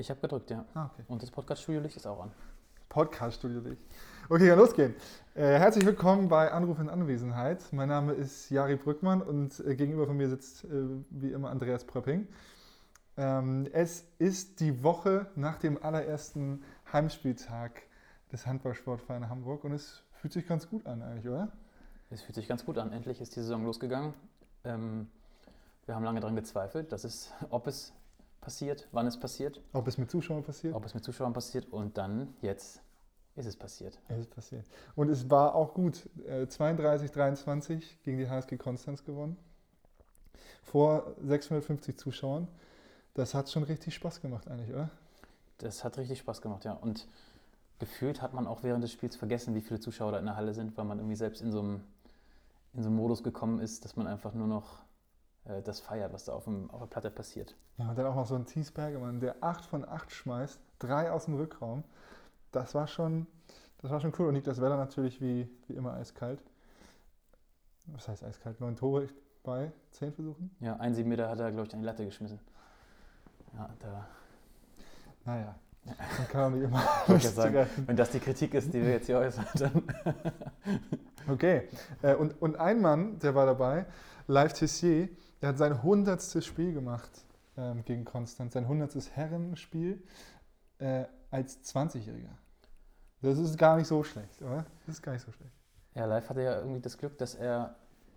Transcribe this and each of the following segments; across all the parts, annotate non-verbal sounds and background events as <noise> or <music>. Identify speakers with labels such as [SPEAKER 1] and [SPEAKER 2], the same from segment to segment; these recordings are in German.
[SPEAKER 1] Ich habe gedrückt, ja.
[SPEAKER 2] Ah, okay.
[SPEAKER 1] Und das Podcast-Studio-Licht ist auch an.
[SPEAKER 2] Podcast-Studio dich. Okay, kann losgehen. Äh, herzlich willkommen bei Anruf in Anwesenheit. Mein Name ist Jari Brückmann und äh, gegenüber von mir sitzt äh, wie immer Andreas Pröpping. Ähm, es ist die Woche nach dem allerersten Heimspieltag des Handballsportvereins Hamburg und es fühlt sich ganz gut an eigentlich, oder?
[SPEAKER 1] Es fühlt sich ganz gut an. Endlich ist die Saison losgegangen. Ähm, wir haben lange daran gezweifelt, dass es, ob es passiert, wann es passiert,
[SPEAKER 2] Ob es mit Zuschauern passiert?
[SPEAKER 1] ob es mit Zuschauern passiert und dann jetzt ist es passiert.
[SPEAKER 2] Es ist passiert. Und es war auch gut. Äh, 32, 23 gegen die HSG Konstanz gewonnen. Vor 650 Zuschauern. Das hat schon richtig Spaß gemacht eigentlich, oder?
[SPEAKER 1] Das hat richtig Spaß gemacht, ja. Und gefühlt hat man auch während des Spiels vergessen, wie viele Zuschauer da in der Halle sind, weil man irgendwie selbst in so einem, in so einem Modus gekommen ist, dass man einfach nur noch äh, das feiert, was da auf, dem, auf der Platte passiert.
[SPEAKER 2] Ja, und dann auch noch so ein Thies Bergemann, der 8 von 8 schmeißt, drei aus dem Rückraum. Das war schon, das war schon cool. Und Niklas Weller natürlich wie, wie immer eiskalt. Was heißt eiskalt? Neun Tore bei zehn Versuchen?
[SPEAKER 1] Ja, ein sieben Meter hat er, glaube ich, an die Latte geschmissen. Ja, da
[SPEAKER 2] Naja, dann kann man nicht immer <laughs>
[SPEAKER 1] sagen, wenn das die Kritik ist, die wir jetzt hier äußern, dann
[SPEAKER 2] Okay. Äh, Und, und ein Mann, der war dabei, Live Tessier, der hat sein hundertstes Spiel gemacht ähm, gegen Konstanz, sein hundertstes Herrenspiel äh, als 20-Jähriger. Das ist gar nicht so schlecht, oder? Das ist gar nicht so schlecht.
[SPEAKER 1] Ja, Live hatte ja irgendwie das Glück, dass er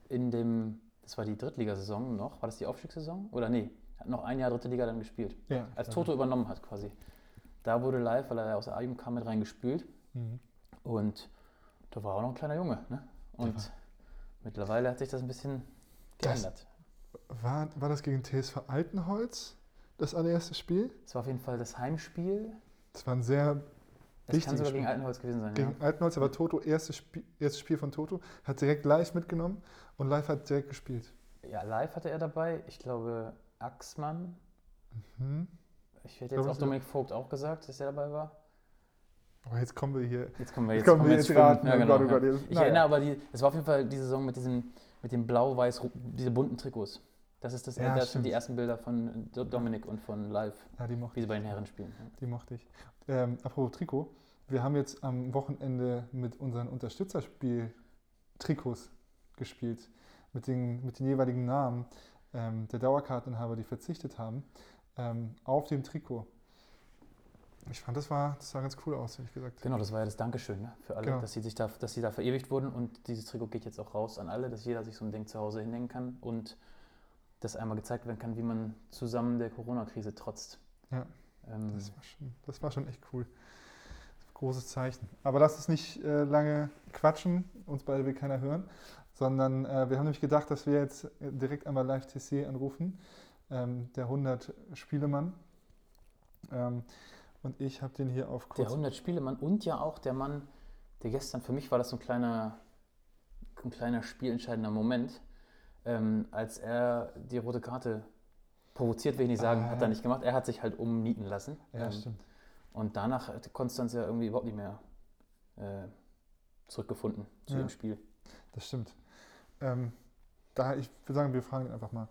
[SPEAKER 1] in dem, das war die Drittligasaison noch, war das die Aufstiegssaison? Oder nee, hat noch ein Jahr dritte Liga dann gespielt.
[SPEAKER 2] Ja.
[SPEAKER 1] Als Toto übernommen hat quasi. Da wurde Live, weil er ja aus der A-Jugend kam, mit reingespült.
[SPEAKER 2] Mhm.
[SPEAKER 1] Und da war auch noch ein kleiner Junge. Ne? Und
[SPEAKER 2] war-
[SPEAKER 1] mittlerweile hat sich das ein bisschen geändert.
[SPEAKER 2] War, war das gegen TSV Altenholz, das allererste Spiel?
[SPEAKER 1] Es war auf jeden Fall das Heimspiel.
[SPEAKER 2] Das war ein sehr
[SPEAKER 1] Das kann sogar gegen
[SPEAKER 2] Spiel.
[SPEAKER 1] Altenholz gewesen sein.
[SPEAKER 2] gegen
[SPEAKER 1] Ja.
[SPEAKER 2] Altenholz, aber Toto, erstes Spiel, erstes Spiel von Toto, hat direkt live mitgenommen und live hat direkt gespielt.
[SPEAKER 1] ja, live hatte er dabei. Ich glaube, Axmann.
[SPEAKER 2] Mhm.
[SPEAKER 1] Ich hätte jetzt auch
[SPEAKER 2] das-
[SPEAKER 1] Dominik Vogt auch gesagt, dass er dabei war.
[SPEAKER 2] Aber jetzt kommen wir hier.
[SPEAKER 1] Jetzt kommen wir
[SPEAKER 2] Jetzt
[SPEAKER 1] jetzt,
[SPEAKER 2] kommen wir jetzt
[SPEAKER 1] schwimmen.
[SPEAKER 2] raten.
[SPEAKER 1] Ja,
[SPEAKER 2] Oh
[SPEAKER 1] genau,
[SPEAKER 2] Gott, oh. Gott,
[SPEAKER 1] Ich
[SPEAKER 2] naja.
[SPEAKER 1] erinnere aber, die, es war auf jeden Fall die Saison mit diesen mit den blau-weiß, diese bunten Trikots. Das, ist das,
[SPEAKER 2] Ja,
[SPEAKER 1] das sind die ersten Bilder von Do- Dominik und von Live,
[SPEAKER 2] Ja, die mochte
[SPEAKER 1] wie sie bei den Herren spielen.
[SPEAKER 2] Die mochte ich. Ähm, apropos Trikot, wir haben jetzt am Wochenende mit unseren Unterstützerspiel-Trikots gespielt, mit den, mit den jeweiligen Namen ähm, der Dauerkarteninhaber, die verzichtet haben, ähm, auf dem Trikot. Ich fand, das, war, das sah ganz cool aus, ehrlich gesagt.
[SPEAKER 1] Genau, das war ja das Dankeschön ne, für alle,
[SPEAKER 2] Genau.
[SPEAKER 1] dass, sie sich da, dass sie da verewigt wurden. Und dieses Trikot geht jetzt auch raus an alle, dass jeder sich so ein Ding zu Hause hinhängen kann und dass einmal gezeigt werden kann, wie man zusammen der Corona-Krise trotzt.
[SPEAKER 2] Ja.
[SPEAKER 1] Ähm,
[SPEAKER 2] Das war schon, das war schon echt cool. Großes Zeichen. Aber lass uns nicht äh, lange quatschen, uns beide will keiner hören, sondern äh, wir haben nämlich gedacht, dass wir jetzt direkt einmal Live TC anrufen, ähm, der 100 Spielemann. Ähm, und ich habe den hier auf
[SPEAKER 1] der
[SPEAKER 2] kurz.
[SPEAKER 1] 100 Spielemann und ja auch der Mann, der gestern, für mich war das so ein kleiner, ein kleiner spielentscheidender Moment, ähm, als er die rote Karte provoziert, will ich nicht sagen,
[SPEAKER 2] Ah,
[SPEAKER 1] hat er nicht gemacht. Er hat sich halt umnieten lassen.
[SPEAKER 2] Ja,
[SPEAKER 1] Ähm,
[SPEAKER 2] stimmt.
[SPEAKER 1] Und danach hat Konstanz ja irgendwie überhaupt nicht mehr äh, zurückgefunden zu
[SPEAKER 2] Ja.
[SPEAKER 1] dem Spiel.
[SPEAKER 2] Das stimmt. Ähm, da, ich würde sagen, wir fragen ihn einfach mal.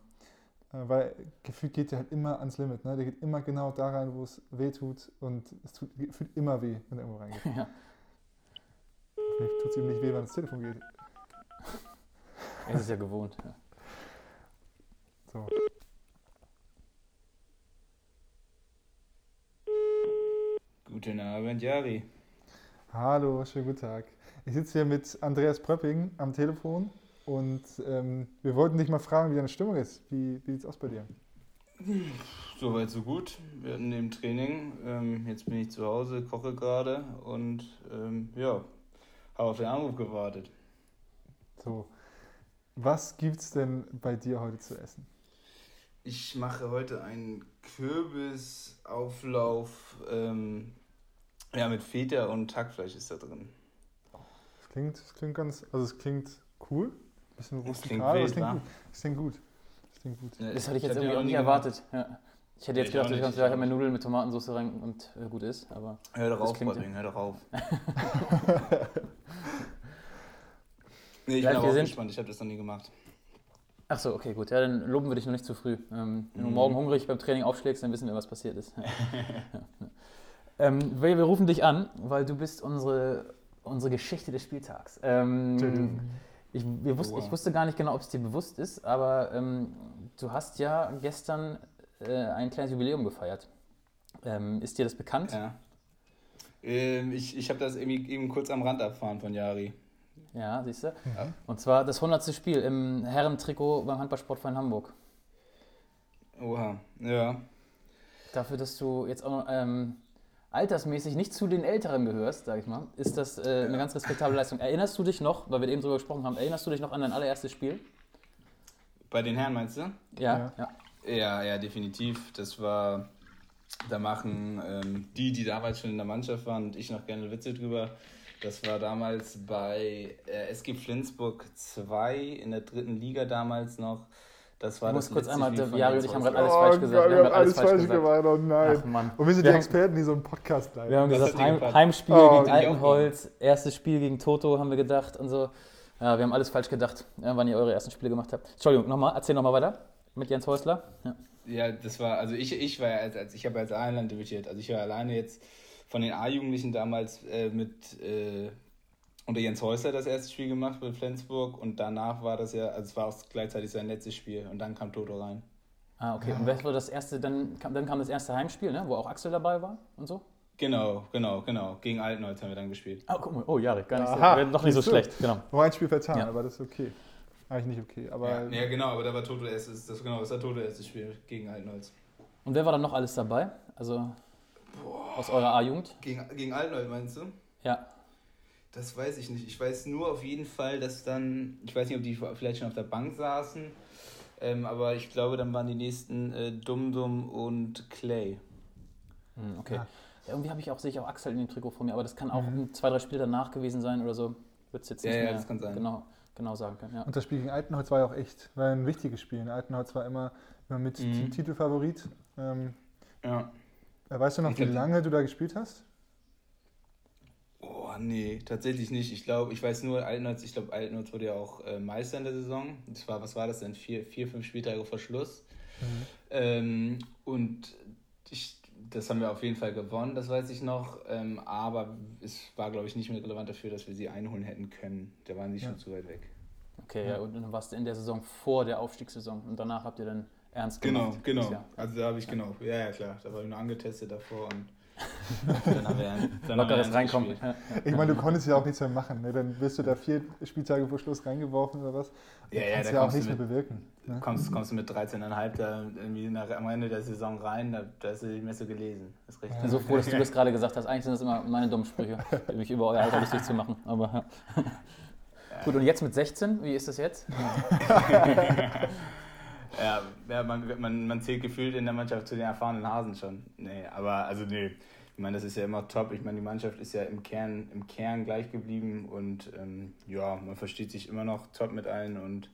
[SPEAKER 2] Äh, weil gefühlt geht der halt immer ans Limit. Ne? Der geht immer genau da rein, wo es weh tut. Und es tut, fühlt immer weh, wenn er irgendwo reingeht. <laughs>
[SPEAKER 1] ja.
[SPEAKER 2] Hoffentlich tut es ihm nicht weh, wenn das Telefon geht.
[SPEAKER 1] Er ist es ja gewohnt. Ja.
[SPEAKER 2] So.
[SPEAKER 3] Guten Abend, Jari.
[SPEAKER 2] Hallo, schönen guten Tag. Ich sitze hier mit Andreas Pröpping am Telefon und ähm, wir wollten dich mal fragen, wie deine Stimmung ist. Wie, wie sieht es aus bei dir?
[SPEAKER 3] Soweit so gut. Wir hatten im Training. Ähm, jetzt bin ich zu Hause, koche gerade und ähm, ja, habe auf den Anruf gewartet.
[SPEAKER 2] So. Was gibt's denn bei dir heute zu essen?
[SPEAKER 3] Ich mache heute einen Kürbisauflauf. Ähm, ja, mit Feta und Hackfleisch ist da drin.
[SPEAKER 2] Das klingt, das klingt ganz, also es klingt cool, bisschen
[SPEAKER 3] Das klingt
[SPEAKER 2] rustikal, aber es
[SPEAKER 3] wild,
[SPEAKER 2] klingt gut. Es klingt gut. Es klingt gut.
[SPEAKER 1] Das hatte ich jetzt irgendwie auch nicht
[SPEAKER 3] nie
[SPEAKER 1] erwartet. Ja. Ich hätte jetzt
[SPEAKER 3] Ich
[SPEAKER 1] gedacht, du
[SPEAKER 3] ich auch
[SPEAKER 1] halt mal. Nudeln mit Tomatensauce rein und äh, gut ist, aber.
[SPEAKER 3] Hör doch
[SPEAKER 1] Das
[SPEAKER 3] auf,
[SPEAKER 1] klingt-
[SPEAKER 3] Patrick, hör doch auf. <laughs> nee, ich
[SPEAKER 1] Live,
[SPEAKER 3] bin aber auch
[SPEAKER 1] sind-
[SPEAKER 3] gespannt, ich habe das noch nie gemacht.
[SPEAKER 1] Ach so, okay, gut. Ja, dann loben wir dich noch nicht zu früh. Ähm, wenn du
[SPEAKER 3] Mhm.
[SPEAKER 1] morgen hungrig beim Training aufschlägst, dann wissen wir, was passiert ist. <laughs> Ähm, wir, wir rufen dich an, weil du bist unsere, unsere Geschichte des Spieltags. Ähm, ich, wir wussten,
[SPEAKER 3] Wow.
[SPEAKER 1] ich wusste gar nicht genau, ob es dir bewusst ist, aber ähm, du hast ja gestern äh, ein kleines Jubiläum gefeiert. Ähm, ist dir das bekannt?
[SPEAKER 3] Ja. Ähm, ich ich habe das irgendwie eben kurz am Rand erfahren von Jari.
[SPEAKER 1] Ja, siehst du?
[SPEAKER 3] Ja.
[SPEAKER 1] Und zwar das 100. Spiel im Herrentrikot beim Handballsportverein Hamburg.
[SPEAKER 3] Oha, ja.
[SPEAKER 1] Dafür, dass du jetzt auch ähm, altersmäßig nicht zu den Älteren gehörst, sag ich mal, ist das äh, eine ganz respektable Leistung. Erinnerst du dich noch, weil wir eben drüber gesprochen haben, erinnerst du dich noch an dein allererstes Spiel?
[SPEAKER 3] Bei den Herren meinst du?
[SPEAKER 1] Ja, ja.
[SPEAKER 3] Ja, ja, definitiv. Das war, da machen ähm, die, die damals schon in der Mannschaft waren und ich noch gerne Witze drüber. Das war damals bei äh, SG Flensburg 2 in der dritten Liga damals noch. Das war
[SPEAKER 1] Du musst
[SPEAKER 3] das
[SPEAKER 1] kurz einmal,
[SPEAKER 3] Jens
[SPEAKER 1] ich haben gerade alles falsch gesagt.
[SPEAKER 2] Gott, wir haben alles falsch
[SPEAKER 1] gesagt.
[SPEAKER 2] gemacht, oh nein.
[SPEAKER 1] Ach Mann.
[SPEAKER 2] Und wir sind
[SPEAKER 1] Wir
[SPEAKER 2] die Experten, die so einen Podcast leiten.
[SPEAKER 1] Wir haben
[SPEAKER 3] Was
[SPEAKER 1] gesagt, Heim? Heimspiel
[SPEAKER 2] Oh,
[SPEAKER 1] gegen Altenholz, erstes Spiel gegen Toto haben wir gedacht und so. Ja, wir haben alles falsch gedacht, ja, wann ihr eure ersten Spiele gemacht habt. Entschuldigung, nochmal, erzähl nochmal weiter mit Jens Häusler. Ja.
[SPEAKER 3] Ja, das war, also ich, ich war ja, als, als ich habe als Einland debütiert. Also ich war alleine jetzt von den A-Jugendlichen damals äh, mit äh, unter Jens Häusler das erste Spiel gemacht bei Flensburg und danach war das ja, also es war auch gleichzeitig sein letztes Spiel und dann kam Toto rein.
[SPEAKER 1] Ah, okay. Und wer war das erste, dann kam, dann kam das erste Heimspiel, ne? wo auch Axel dabei war und so?
[SPEAKER 3] Genau, genau, genau. Gegen Altenholz haben wir dann gespielt.
[SPEAKER 1] Ah, guck mal. Oh, Jari, gar nicht so,
[SPEAKER 2] Aha,
[SPEAKER 1] doch nicht so
[SPEAKER 2] du.
[SPEAKER 1] schlecht. Genau.
[SPEAKER 2] Nur ein Spiel vertan,
[SPEAKER 1] Ja.
[SPEAKER 2] aber das ist okay. Eigentlich nicht okay, aber
[SPEAKER 3] Ja, ja, genau, aber da war Toto erstes, das genau, das war Toto erstes Spiel gegen Altenholz.
[SPEAKER 1] Und wer war dann noch alles dabei? Also aus eurer A-Jugend?
[SPEAKER 3] Gegen, gegen Altenholz meinst du?
[SPEAKER 1] Ja.
[SPEAKER 3] Das weiß ich nicht. Ich weiß nur auf jeden Fall, dass dann, ich weiß nicht, ob die vielleicht schon auf der Bank saßen, ähm, aber ich glaube, dann waren die nächsten äh, Dum Dum und Clay.
[SPEAKER 1] Hm, okay.
[SPEAKER 2] Ja.
[SPEAKER 1] Ja, irgendwie habe ich auch, sehe ich auch Axel in dem Trikot vor mir, aber das kann auch
[SPEAKER 2] Mhm.
[SPEAKER 1] zwei, drei Spiele danach gewesen sein oder so. Wird es jetzt
[SPEAKER 3] Ja,
[SPEAKER 1] nicht
[SPEAKER 3] ja,
[SPEAKER 1] mehr
[SPEAKER 3] das kann sein.
[SPEAKER 1] Genau, genau sagen können. Ja.
[SPEAKER 2] Und das Spiel gegen Altenholz war ja auch echt, war ein wichtiges Spiel. Altenholz war immer, immer mit
[SPEAKER 3] Mhm.
[SPEAKER 2] Ti- Titelfavorit. Ähm,
[SPEAKER 3] Ja.
[SPEAKER 2] äh, weißt du noch,
[SPEAKER 3] Ich
[SPEAKER 2] wie lange du da gespielt hast?
[SPEAKER 3] Oh, nee, tatsächlich nicht. Ich glaube, ich weiß nur, Altenholz, ich glaube, Altenholz wurde ja auch äh, Meister in der Saison. Das war, was war das denn? Vier, vier fünf Spieltage vor Schluss. Ähm, und ich, das haben wir auf jeden Fall gewonnen, das weiß ich noch. Ähm, aber es war, glaube ich, nicht mehr relevant dafür, dass wir sie einholen hätten können. Da waren sie
[SPEAKER 2] Ja.
[SPEAKER 3] schon zu weit weg.
[SPEAKER 1] Okay, ja. und dann warst du in der Saison vor der Aufstiegssaison und danach habt ihr dann ernst gemacht.
[SPEAKER 3] Genau, genau. Also da habe ich genau. Ja, ja, klar. Da war ich nur angetestet davor und dann haben wir dann haben wir
[SPEAKER 1] Lockeres
[SPEAKER 3] ernst
[SPEAKER 1] Reinkommen.
[SPEAKER 3] gespielt.
[SPEAKER 1] Ja, ja.
[SPEAKER 2] Ich meine, du konntest ja auch nichts mehr machen. Ne? Dann wirst du da vier Spieltage vor Schluss reingeworfen oder was. Du
[SPEAKER 3] Ja, ja,
[SPEAKER 2] kannst
[SPEAKER 3] da
[SPEAKER 2] ja auch nichts mehr bewirken. Ne?
[SPEAKER 3] Kommst, kommst du mit 13,5 da irgendwie nach, am Ende der Saison rein, da, da hast du die Messe gelesen. Das ist richtig.
[SPEAKER 1] Ich bin so froh, dass du das gerade gesagt hast. Eigentlich sind das immer meine dummen Sprüche, mich über euer Alter lustig zu machen. Aber <laughs> ja. Gut, und jetzt mit 16, wie ist das jetzt? <laughs> <laughs>
[SPEAKER 3] Ja, ja man, man, man zählt gefühlt in der Mannschaft zu den erfahrenen Hasen schon. Nee, aber also nee. Ich meine, das ist ja immer top. Ich meine, die Mannschaft ist ja im Kern, im Kern gleich geblieben und ähm, ja, man versteht sich immer noch top mit allen und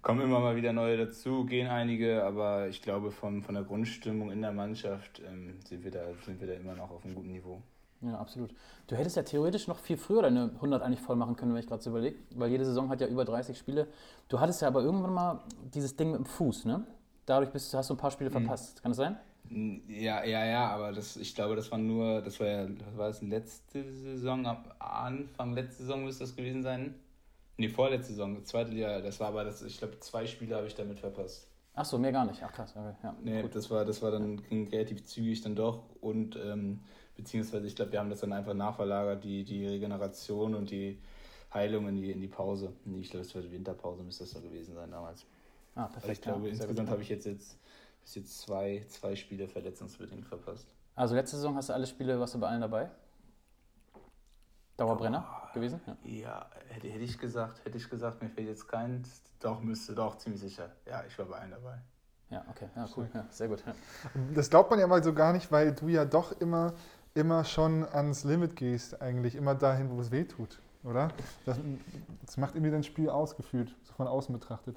[SPEAKER 3] kommen immer mal wieder neue dazu, gehen einige, aber ich glaube, von, von der Grundstimmung in der Mannschaft ähm, sind, wir da, sind wir da immer noch auf einem guten Niveau.
[SPEAKER 1] Ja, absolut. Du hättest ja theoretisch noch viel früher deine 100 eigentlich voll machen können, wenn ich gerade so überlege, weil jede Saison hat ja über 30 Spiele. Du hattest ja aber irgendwann mal dieses Ding mit dem Fuß, ne? Dadurch bist, du- hast du ein paar Spiele verpasst. Kann das sein?
[SPEAKER 3] Ja, ja, ja, aber das, ich glaube, das war nur, das war ja, was war das letzte Saison, ab Anfang letzte Saison müsste das gewesen sein. Nee, vorletzte Saison, zweite Liga, das war aber das, ich glaube, zwei Spiele habe ich damit verpasst.
[SPEAKER 1] Ach so, mehr gar nicht. Ach krass. Okay, ja,
[SPEAKER 3] Nee,
[SPEAKER 1] gut.
[SPEAKER 3] das war, das war dann ging relativ zügig dann doch und ähm, beziehungsweise ich glaube, wir haben das dann einfach nachverlagert, die, die Regeneration und die Heilung in die, in die Pause. Nee, Ich glaube, das war die Winterpause, müsste das da gewesen sein damals.
[SPEAKER 1] Ah,
[SPEAKER 3] Also
[SPEAKER 1] perfekt.
[SPEAKER 3] ich glaube,
[SPEAKER 1] ja,
[SPEAKER 3] insgesamt habe ich jetzt, jetzt bis jetzt zwei, zwei Spiele verletzungsbedingt verpasst.
[SPEAKER 1] Also letzte Saison hast du alle Spiele, warst du bei allen dabei? Dauerbrenner gewesen? Ja.
[SPEAKER 3] Ja, hätte, hätte ich gesagt, hätte ich gesagt, mir fehlt jetzt kein. Doch, müsste doch, ziemlich sicher. Ja, ich war bei allen dabei.
[SPEAKER 1] ja, okay. Ja, cool. Ja, sehr gut. Ja.
[SPEAKER 2] Das glaubt man ja mal so gar nicht, weil du ja doch immer, immer schon ans Limit gehst, eigentlich. Immer dahin, wo es weh tut, oder? Das, das macht irgendwie dein Spiel ausgefühlt, so von außen betrachtet.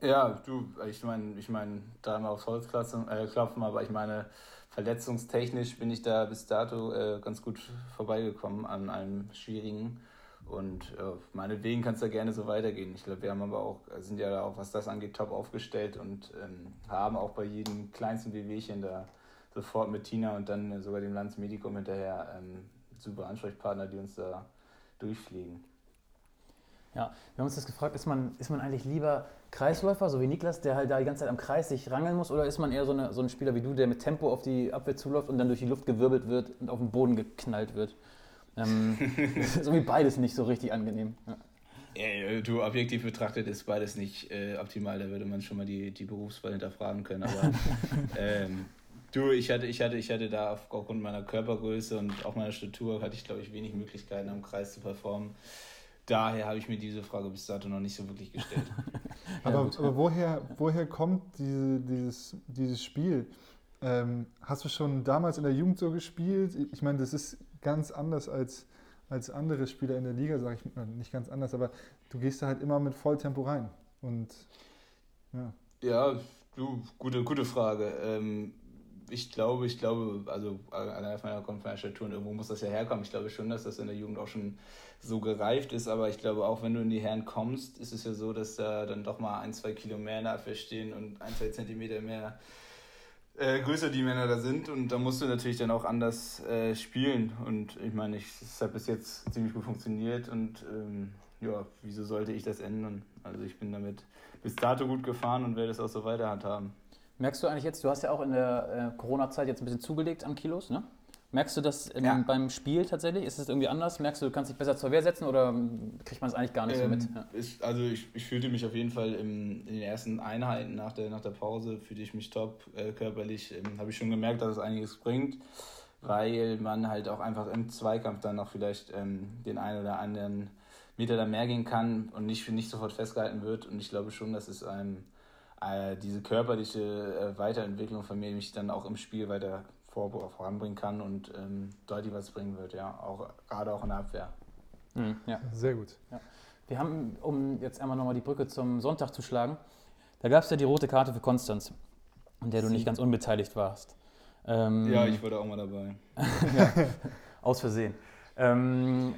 [SPEAKER 3] Ja, du, ich meine, ich meine, dreimal aufs Holz klopfen, äh, klopfen, aber ich meine, verletzungstechnisch bin ich da bis dato äh, ganz gut vorbeigekommen an einem schwierigen. Und äh, meinetwegen kann es da gerne so weitergehen. Ich glaube, wir haben aber auch, sind ja auch, was das angeht, top aufgestellt und ähm, haben auch bei jedem kleinsten Wehwehchen da sofort mit Tina und dann sogar dem Landsmedikum hinterher ähm, super Ansprechpartner, die uns da durchfliegen.
[SPEAKER 1] Ja, wir haben uns das gefragt, ist man, ist man eigentlich lieber Kreisläufer, so wie Niklas, der halt da die ganze Zeit am Kreis sich rangeln muss, oder ist man eher so, eine, so ein Spieler wie du, der mit Tempo auf die Abwehr zuläuft und dann durch die Luft gewirbelt wird und auf den Boden geknallt wird? Ähm, <laughs> <laughs> so wie beides nicht so richtig angenehm. Ja.
[SPEAKER 3] Ja, du, objektiv betrachtet ist beides nicht äh, optimal, da würde man schon mal die, die Berufswahl hinterfragen können. Aber <laughs> ähm, du, ich hatte, ich, hatte, ich hatte da aufgrund meiner Körpergröße und auch meiner Statur, hatte ich, glaube ich, wenig Möglichkeiten am Kreis zu performen. Daher habe ich mir diese Frage bis dato noch nicht so wirklich gestellt. <laughs>
[SPEAKER 2] aber, aber woher, woher kommt diese, dieses, dieses Spiel? Ähm, hast du schon damals in der Jugend so gespielt? Ich meine, das ist ganz anders als, als andere Spieler in der Liga, sage ich nicht ganz anders, aber du gehst da halt immer mit Volltempo rein. Und
[SPEAKER 3] ja. Ja, du, gute, gute Frage. Ähm, ich glaube, ich glaube, also allein der Statur und irgendwo muss das ja herkommen. Ich glaube schon, dass das in der Jugend auch schon so gereift ist, aber ich glaube auch, wenn du in die Herren kommst, ist es ja so, dass da dann doch mal ein, zwei Kilo mehr Abwehr stehen und ein, zwei Zentimeter mehr äh, größer die Männer da sind und da musst du natürlich dann auch anders äh, spielen. Und ich meine, es hat bis jetzt ziemlich gut funktioniert und ähm, ja, wieso sollte ich das ändern? Also ich bin damit bis dato gut gefahren und werde es auch so weiter handhaben.
[SPEAKER 1] Merkst du eigentlich jetzt, du hast ja auch in der äh, Corona-Zeit jetzt ein bisschen zugelegt an Kilos, ne? Merkst du das in, ja. beim Spiel tatsächlich? Ist es irgendwie anders? Merkst du, du kannst dich besser zur Wehr setzen oder kriegt man es eigentlich gar nicht ähm, so mit?
[SPEAKER 3] Ja. Ist, also ich, ich fühlte mich auf jeden Fall im, in den ersten Einheiten nach der, nach der Pause, fühlte ich mich top äh, körperlich. Ähm, Habe ich schon gemerkt, dass es einiges bringt, weil man halt auch einfach im Zweikampf dann noch vielleicht ähm, den einen oder anderen Meter da mehr gehen kann und nicht, nicht sofort festgehalten wird. Und ich glaube schon, dass es einem äh, diese körperliche äh, Weiterentwicklung von mir mich dann auch im Spiel weiter vor, voranbringen kann und ähm, deutlich was bringen wird, ja, auch, gerade auch in der Abwehr.
[SPEAKER 2] Mhm, ja. Sehr gut. Ja.
[SPEAKER 1] Wir haben, um jetzt einmal nochmal die Brücke zum Sonntag zu schlagen, da gab es ja die rote Karte für Konstanz, in der du nicht ganz unbeteiligt warst.
[SPEAKER 3] Ähm, ja, ich war da auch mal dabei. <laughs>
[SPEAKER 1] ja, aus Versehen. Ähm,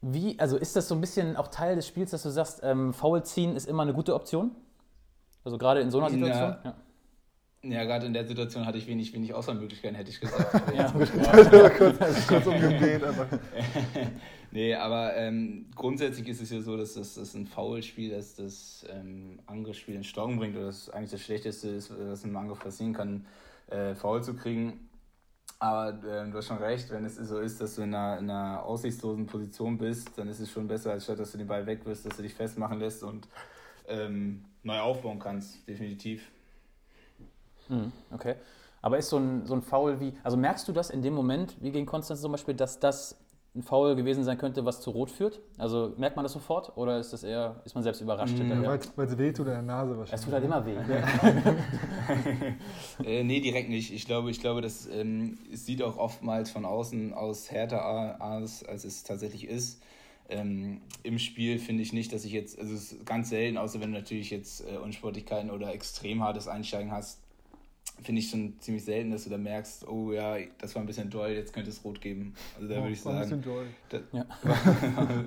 [SPEAKER 1] wie, also ist das so ein bisschen auch Teil des Spiels, dass du sagst, ähm, Foul ziehen ist immer eine gute Option? Also gerade in so einer Situation?
[SPEAKER 3] Ja. Ja, gerade in der Situation hatte ich wenig, wenig Auswahlmöglichkeiten, hätte ich gesagt. <laughs> ja,
[SPEAKER 2] kurz, kurz umgedreht, aber. <laughs>
[SPEAKER 3] nee, aber ähm, grundsätzlich ist es ja so, dass das, das ein Foulspiel ist, das ähm, Angriffsspiel in Stocken bringt oder das eigentlich das Schlechteste ist, was einem Angriff passieren kann, äh, Foul zu kriegen. Aber äh, du hast schon recht, wenn es so ist, dass du in einer, in einer aussichtslosen Position bist, dann ist es schon besser, als statt dass du den Ball weg wirst, dass du dich festmachen lässt und ähm, neu aufbauen kannst, definitiv.
[SPEAKER 1] Mhm, okay. Aber ist so ein, so ein Foul wie, also merkst du das in dem Moment, wie gegen Konstanz zum Beispiel, dass das ein Foul gewesen sein könnte, was zu Rot führt? Also merkt man das sofort oder ist das eher, ist man selbst überrascht?
[SPEAKER 2] Mhm, Weil es weh tut in der Nase wahrscheinlich.
[SPEAKER 1] Es tut halt immer weh. <laughs>
[SPEAKER 3] äh, nee, direkt nicht. Ich glaube, ich glaube, das ähm, sieht auch oftmals von außen aus härter aus, als es tatsächlich ist. Ähm, Im Spiel finde ich nicht, dass ich jetzt, also es ist ganz selten, außer wenn du natürlich jetzt äh, Unsportlichkeiten oder extrem hartes Einsteigen hast, finde ich schon ziemlich selten, dass du da merkst, oh ja, das war ein bisschen doll, jetzt könnte es rot geben. Also da oh, würde ich sagen. Ein bisschen doll. Da, ja.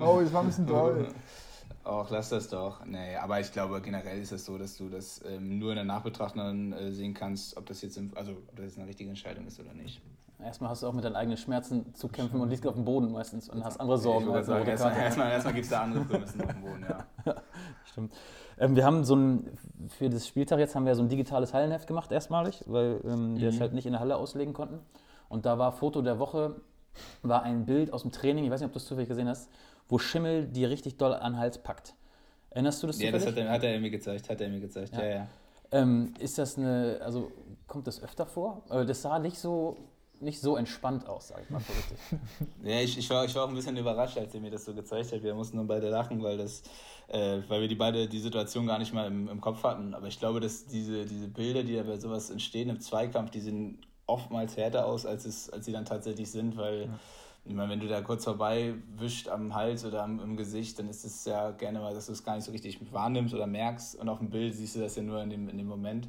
[SPEAKER 3] <laughs>
[SPEAKER 2] oh, es war ein bisschen doll. <laughs>
[SPEAKER 3] Auch lass das doch. Nee, aber ich glaube generell ist es das so, dass du das ähm, nur in der Nachbetrachtung äh, sehen kannst, ob das jetzt im, also ob das jetzt eine richtige Entscheidung ist oder nicht.
[SPEAKER 1] Erstmal hast du auch mit deinen eigenen Schmerzen zu kämpfen und liegst auf dem Boden meistens und hast andere Sorgen.
[SPEAKER 3] Sagen, erstmal, erstmal, erstmal gibt es da andere Prämissen auf dem Boden, ja. <laughs>
[SPEAKER 1] Stimmt. Ähm, wir haben so ein, für das Spieltag jetzt haben wir so ein digitales Hallenheft gemacht, erstmalig, weil ähm, wir es mhm. halt nicht in der Halle auslegen konnten. Und da war Foto der Woche, war ein Bild aus dem Training, ich weiß nicht, ob du es zufällig gesehen hast, wo Schimmel dir richtig doll an den Hals packt. Erinnerst du das
[SPEAKER 3] zufällig? Ja, das hat er, hat er mir gezeigt, hat er mir gezeigt, ja, ja. ja.
[SPEAKER 1] Ähm, ist das eine, also kommt das öfter vor? Das sah nicht so nicht so entspannt aus, sag ich mal so richtig. <laughs>
[SPEAKER 3] ja, ich, ich, war, ich war auch ein bisschen überrascht, als er mir das so gezeigt hat. Wir mussten nur beide lachen, weil, das, äh, weil wir die beide die Situation gar nicht mal im, im Kopf hatten. Aber ich glaube, dass diese, diese Bilder, die da bei sowas entstehen im Zweikampf, die sehen oftmals härter aus, als, es, als sie dann tatsächlich sind, weil. Ja. Ich meine, wenn du da kurz vorbei wischt am Hals oder am, im Gesicht, dann ist es ja gerne mal, dass du es gar nicht so richtig wahrnimmst oder merkst. Und auf dem Bild siehst du das ja nur in dem, in dem Moment.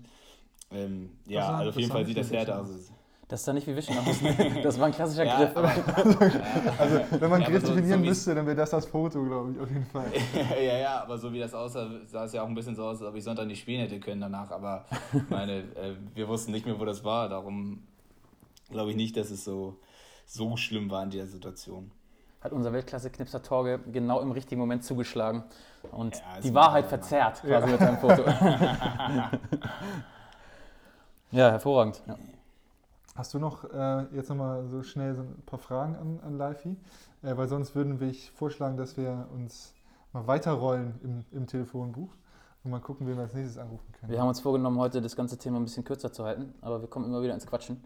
[SPEAKER 3] Ähm, ja, also auf jeden Fall sieht das härter aus.
[SPEAKER 1] Das sah nicht wie Wischen? <laughs> Das war ein klassischer
[SPEAKER 3] Ja,
[SPEAKER 1] Griff.
[SPEAKER 3] aber, <laughs>
[SPEAKER 2] Also, wenn man
[SPEAKER 3] Ja,
[SPEAKER 2] Griff
[SPEAKER 3] so-
[SPEAKER 2] definieren
[SPEAKER 3] so
[SPEAKER 2] müsste, dann wäre das das Foto, glaube ich, auf jeden Fall. <laughs>
[SPEAKER 3] ja, ja, aber so wie das aussah, sah es ja auch ein bisschen so aus, als ob ich Sonntag nicht spielen hätte können danach. Aber meine, äh, wir wussten nicht mehr, wo das war. Darum glaube ich nicht, dass es so, so schlimm war in der Situation.
[SPEAKER 1] Hat unser Weltklasse-Knipser Torge genau im richtigen Moment zugeschlagen und
[SPEAKER 3] Ja, ist
[SPEAKER 1] die Wahrheit verzerrt, quasi mit seinem Foto. ja, hervorragend. Ja.
[SPEAKER 2] Hast du noch äh, jetzt nochmal so schnell so ein paar Fragen an, an Lifi? Äh, weil sonst würden wir vorschlagen, dass wir uns mal weiterrollen im, im Telefonbuch und mal gucken, wen wir als nächstes anrufen können.
[SPEAKER 1] Wir haben uns vorgenommen, heute das ganze Thema ein bisschen kürzer zu halten, aber wir kommen immer wieder ins Quatschen.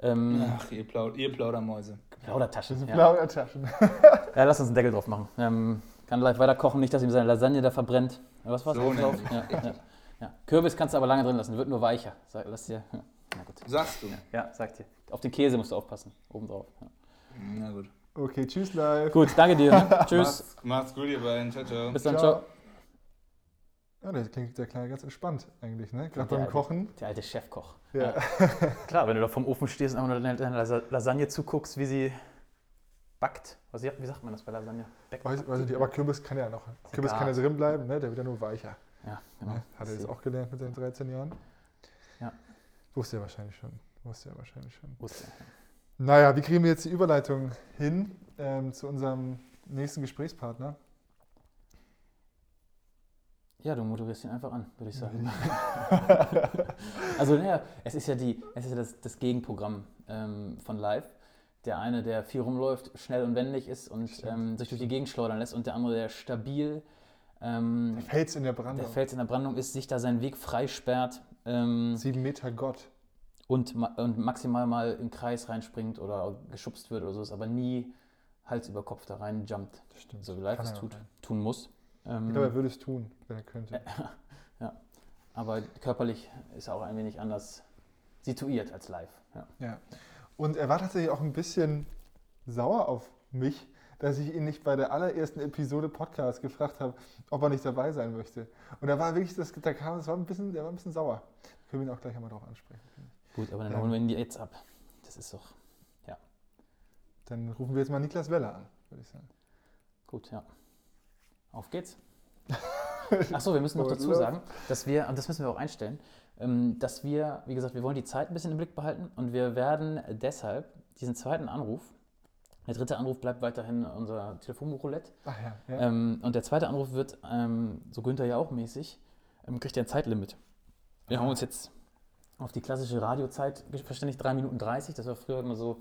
[SPEAKER 1] Ähm,
[SPEAKER 3] Ach, ihr, Plaud ihr Plaudermäuse.
[SPEAKER 2] Das
[SPEAKER 1] Plaudertaschen.
[SPEAKER 2] sind
[SPEAKER 1] Ja.
[SPEAKER 2] blaue Taschen.
[SPEAKER 1] ja, lass uns einen Deckel drauf machen. Ähm, kann live weiter kochen, nicht, dass ihm seine Lasagne da verbrennt. Ja, Was war's?
[SPEAKER 3] So?
[SPEAKER 1] Ja, ja, ja. Kürbis kannst du aber lange drin lassen, wird nur weicher. Sag, lass dir. Ja. Na gut.
[SPEAKER 3] Sagst du?
[SPEAKER 1] Ja, sag dir. Auf den Käse musst du aufpassen, obendrauf. Ja.
[SPEAKER 3] Na gut.
[SPEAKER 2] Okay, tschüss live.
[SPEAKER 1] Gut, danke dir. Ne? <laughs> Tschüss.
[SPEAKER 3] Macht's, macht's gut, ihr beiden. Ciao, ciao.
[SPEAKER 1] Bis dann, ciao.
[SPEAKER 2] Ja, der klingt der Kleine ganz entspannt eigentlich, ne? Gerade
[SPEAKER 1] Der
[SPEAKER 2] beim
[SPEAKER 1] alte-
[SPEAKER 2] Kochen.
[SPEAKER 1] Der alte Chefkoch.
[SPEAKER 2] Ja. <laughs>
[SPEAKER 1] Klar, wenn du da vom Ofen stehst und einfach nur deiner deiner Lasa- Lasagne zuguckst, wie sie backt. Was, wie sagt man das bei Lasagne? Back-
[SPEAKER 2] Weiß, weiß ich nicht, aber Kürbis kann ja noch. Kürbis kann ja drin bleiben, ne? Der wird ja nur weicher.
[SPEAKER 1] Ja, genau.
[SPEAKER 2] Ne? Hat er jetzt auch gelernt mit seinen 13 Jahren?
[SPEAKER 1] Ja.
[SPEAKER 2] Wusste er wahrscheinlich schon. Wusste er wahrscheinlich schon.
[SPEAKER 1] Wusste.
[SPEAKER 2] Naja, wie kriegen wir jetzt die Überleitung hin ähm, zu unserem nächsten Gesprächspartner?
[SPEAKER 1] Ja, du moderierst ihn einfach an, würde ich sagen. <laughs> <laughs> also, naja, es ist ja, die, es ist ja das, das Gegenprogramm ähm, von Live. Der eine, der viel rumläuft, schnell und wendig ist und ähm, sich durch die Gegend schleudern lässt und der andere, der stabil, ähm,
[SPEAKER 2] Fels in der Brandung.
[SPEAKER 1] der Fels in der Brandung ist, sich da seinen Weg freisperrt ähm,
[SPEAKER 2] Sieben Meter Gott.
[SPEAKER 1] und, und maximal mal im Kreis reinspringt oder geschubst wird oder so, ist aber nie Hals über Kopf da rein jumpt,
[SPEAKER 2] Das stimmt.
[SPEAKER 1] so wie Live
[SPEAKER 2] Kann
[SPEAKER 1] es tut, tun muss. Ähm,
[SPEAKER 2] Ich glaube, er würde es tun, wenn er könnte. <laughs>
[SPEAKER 1] Aber körperlich ist er auch ein wenig anders situiert als live. Ja.
[SPEAKER 2] Ja. Und er war tatsächlich auch ein bisschen sauer auf mich, dass ich ihn nicht bei der allerersten Episode Podcast gefragt habe, ob er nicht dabei sein möchte. Und da war wirklich, das, da kam, das war ein bisschen, der war ein bisschen sauer. Können wir ihn auch gleich einmal drauf ansprechen.
[SPEAKER 1] Gut, aber dann
[SPEAKER 2] Ja.
[SPEAKER 1] holen wir ihn jetzt ab. Das ist doch
[SPEAKER 2] Dann rufen wir jetzt mal Niklas Weller an, würde ich sagen.
[SPEAKER 1] gut, ja. Auf geht's. Achso, wir müssen noch <laughs> dazu sagen, dass wir, und das müssen wir auch einstellen, ähm, dass wir, wie gesagt, wir wollen die Zeit ein bisschen im Blick behalten und wir werden deshalb diesen zweiten Anruf, der dritte Anruf bleibt weiterhin unser Telefonbuch-Roulette
[SPEAKER 2] Ach ja, ja.
[SPEAKER 1] Ähm, und der zweite Anruf wird, ähm, so Günther ja auch mäßig, ähm, kriegt er ein Zeitlimit. Wir haben uns jetzt auf die klassische Radiozeit verständigt, 3 Minuten 30. Das war früher immer so,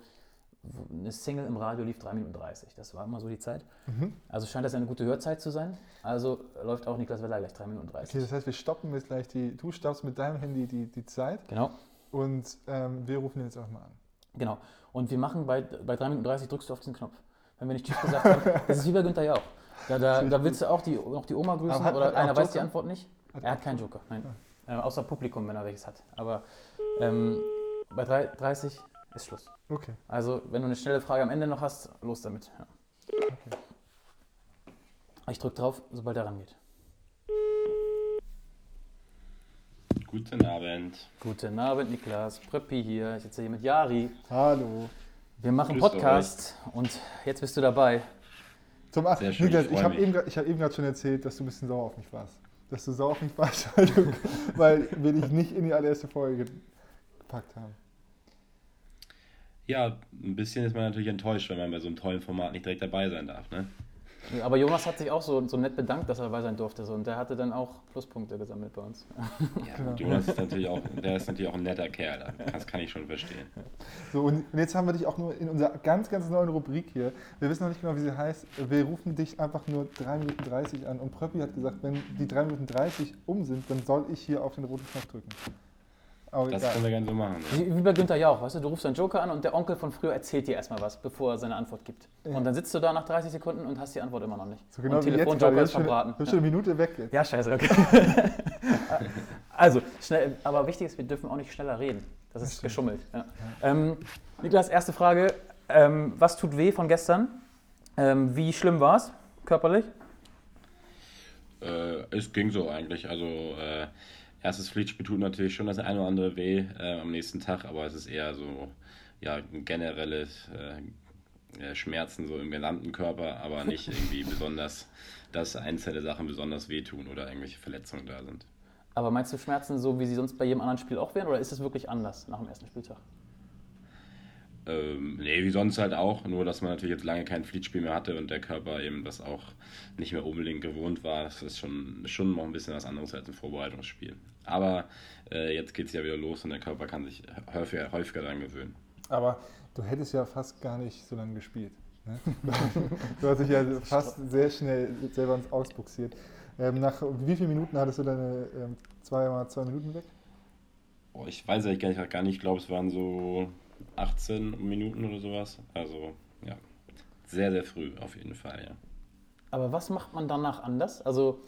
[SPEAKER 1] eine Single im Radio lief 3 Minuten 30. Das war immer so die Zeit.
[SPEAKER 2] Mhm.
[SPEAKER 1] Also scheint das eine gute Hörzeit zu sein. Also läuft auch Niklas Weller gleich 3 Minuten 30.
[SPEAKER 2] Okay, das heißt, wir stoppen jetzt gleich die, du stoppst mit deinem Handy die, die Zeit
[SPEAKER 1] Genau,
[SPEAKER 2] und ähm, wir rufen jetzt auch mal an.
[SPEAKER 1] Genau. Und wir machen bei, bei 3 Minuten 30 drückst du auf diesen Knopf. Wenn wir nicht Tschüss gesagt haben, <laughs> das ist wie bei Günther Jauch. Da, da, da willst du auch die, noch die Oma grüßen
[SPEAKER 2] hat-
[SPEAKER 1] oder
[SPEAKER 2] hat er
[SPEAKER 1] einer weiß die? Antwort nicht.
[SPEAKER 2] Hat
[SPEAKER 1] Er hat keinen Joker, nein. Äh, außer Publikum, wenn er welches hat. Aber ähm, bei 3, 30 ist Schluss.
[SPEAKER 2] Okay.
[SPEAKER 1] Also, wenn du eine schnelle Frage am Ende noch hast, los damit. Ja. Ich drücke drauf, sobald er rangeht.
[SPEAKER 4] Guten Abend.
[SPEAKER 1] Guten Abend, Niklas. Pröppi hier. Ich sitze hier mit Jari.
[SPEAKER 2] Hallo.
[SPEAKER 1] Wir machen
[SPEAKER 4] Grüßt
[SPEAKER 1] Podcast und jetzt bist du dabei.
[SPEAKER 2] Zum Ach,
[SPEAKER 4] Sehr schön,
[SPEAKER 2] Niklas,
[SPEAKER 4] ich
[SPEAKER 2] ich habe eben, hab eben gerade schon erzählt, dass du ein bisschen sauer auf mich warst. Dass du sauer auf mich warst, <laughs> weil, du, weil wir dich nicht in die allererste Folge gepackt haben.
[SPEAKER 4] Ja, ein bisschen ist man natürlich enttäuscht, wenn man bei so einem tollen Format nicht direkt dabei sein darf. Ne?
[SPEAKER 1] Aber Jonas hat sich auch so, so nett bedankt, dass er dabei sein durfte. So. Und der hatte dann auch Pluspunkte gesammelt bei uns.
[SPEAKER 4] Ja, <laughs>
[SPEAKER 2] Genau.
[SPEAKER 4] Jonas ist natürlich auch, der ist natürlich auch ein netter Kerl. Das kann ich schon verstehen.
[SPEAKER 2] So, und jetzt haben wir dich auch nur in unserer ganz, ganz neuen Rubrik hier. Wir wissen noch nicht genau, wie sie heißt. Wir rufen dich einfach nur 3 Minuten 30 an. Und Pröppi hat gesagt, wenn die 3 Minuten 30 um sind, dann soll ich hier auf den roten Knopf drücken. Aber
[SPEAKER 4] Das können wir gerne so machen.
[SPEAKER 1] Wie, bei Günther Jauch, weißt du, du rufst deinen Joker an und der Onkel von früher erzählt dir erstmal was, bevor er seine Antwort gibt.
[SPEAKER 2] Ja.
[SPEAKER 1] Und dann sitzt du da nach 30 Sekunden und hast die Antwort immer noch nicht.
[SPEAKER 2] So genau
[SPEAKER 1] und. Telefonjoker
[SPEAKER 2] Das
[SPEAKER 1] ist verbraten.
[SPEAKER 2] das ist schon eine Minute weg jetzt.
[SPEAKER 1] Ja, scheiße, okay. <laughs> also, schnell, aber wichtig ist, wir dürfen auch nicht schneller reden. Das ist
[SPEAKER 2] stimmt.
[SPEAKER 1] geschummelt. Ja. Ähm, Niklas, erste Frage. Ähm, was tut weh von gestern? Ähm, wie schlimm war es körperlich?
[SPEAKER 4] Äh, es ging so eigentlich. Also, äh, erstes Pflichtspiel tut natürlich schon das eine oder andere weh äh, am nächsten Tag, aber es ist eher so ja, ein generelles äh, äh, Schmerzen so im gesamten Körper, aber nicht irgendwie <laughs> besonders, dass einzelne Sachen besonders wehtun oder irgendwelche Verletzungen da sind.
[SPEAKER 1] Aber meinst du Schmerzen so, wie sie sonst bei jedem anderen Spiel auch wären, oder ist es wirklich anders nach dem ersten Spieltag?
[SPEAKER 4] Ähm, nee, wie sonst halt auch, nur dass man natürlich jetzt lange kein Fleetspiel mehr hatte und der Körper eben das auch nicht mehr unbedingt gewohnt war. Das ist schon, schon noch ein bisschen was anderes als ein Vorbereitungsspiel. Aber äh, jetzt geht es ja wieder los und der Körper kann sich häufiger, häufiger daran gewöhnen.
[SPEAKER 2] Aber du hättest ja fast gar nicht so lange gespielt. Ne? <laughs> du hast dich ja fast sehr schnell selber ins Ausbuxiert. Ähm, nach wie vielen Minuten hattest du deine ähm, zwei, zwei Minuten weg?
[SPEAKER 4] Oh, ich weiß ja gar nicht, ich glaube, es waren so 18 Minuten oder sowas. Also ja, sehr, sehr früh auf jeden Fall, ja.
[SPEAKER 1] Aber was macht man danach anders? Also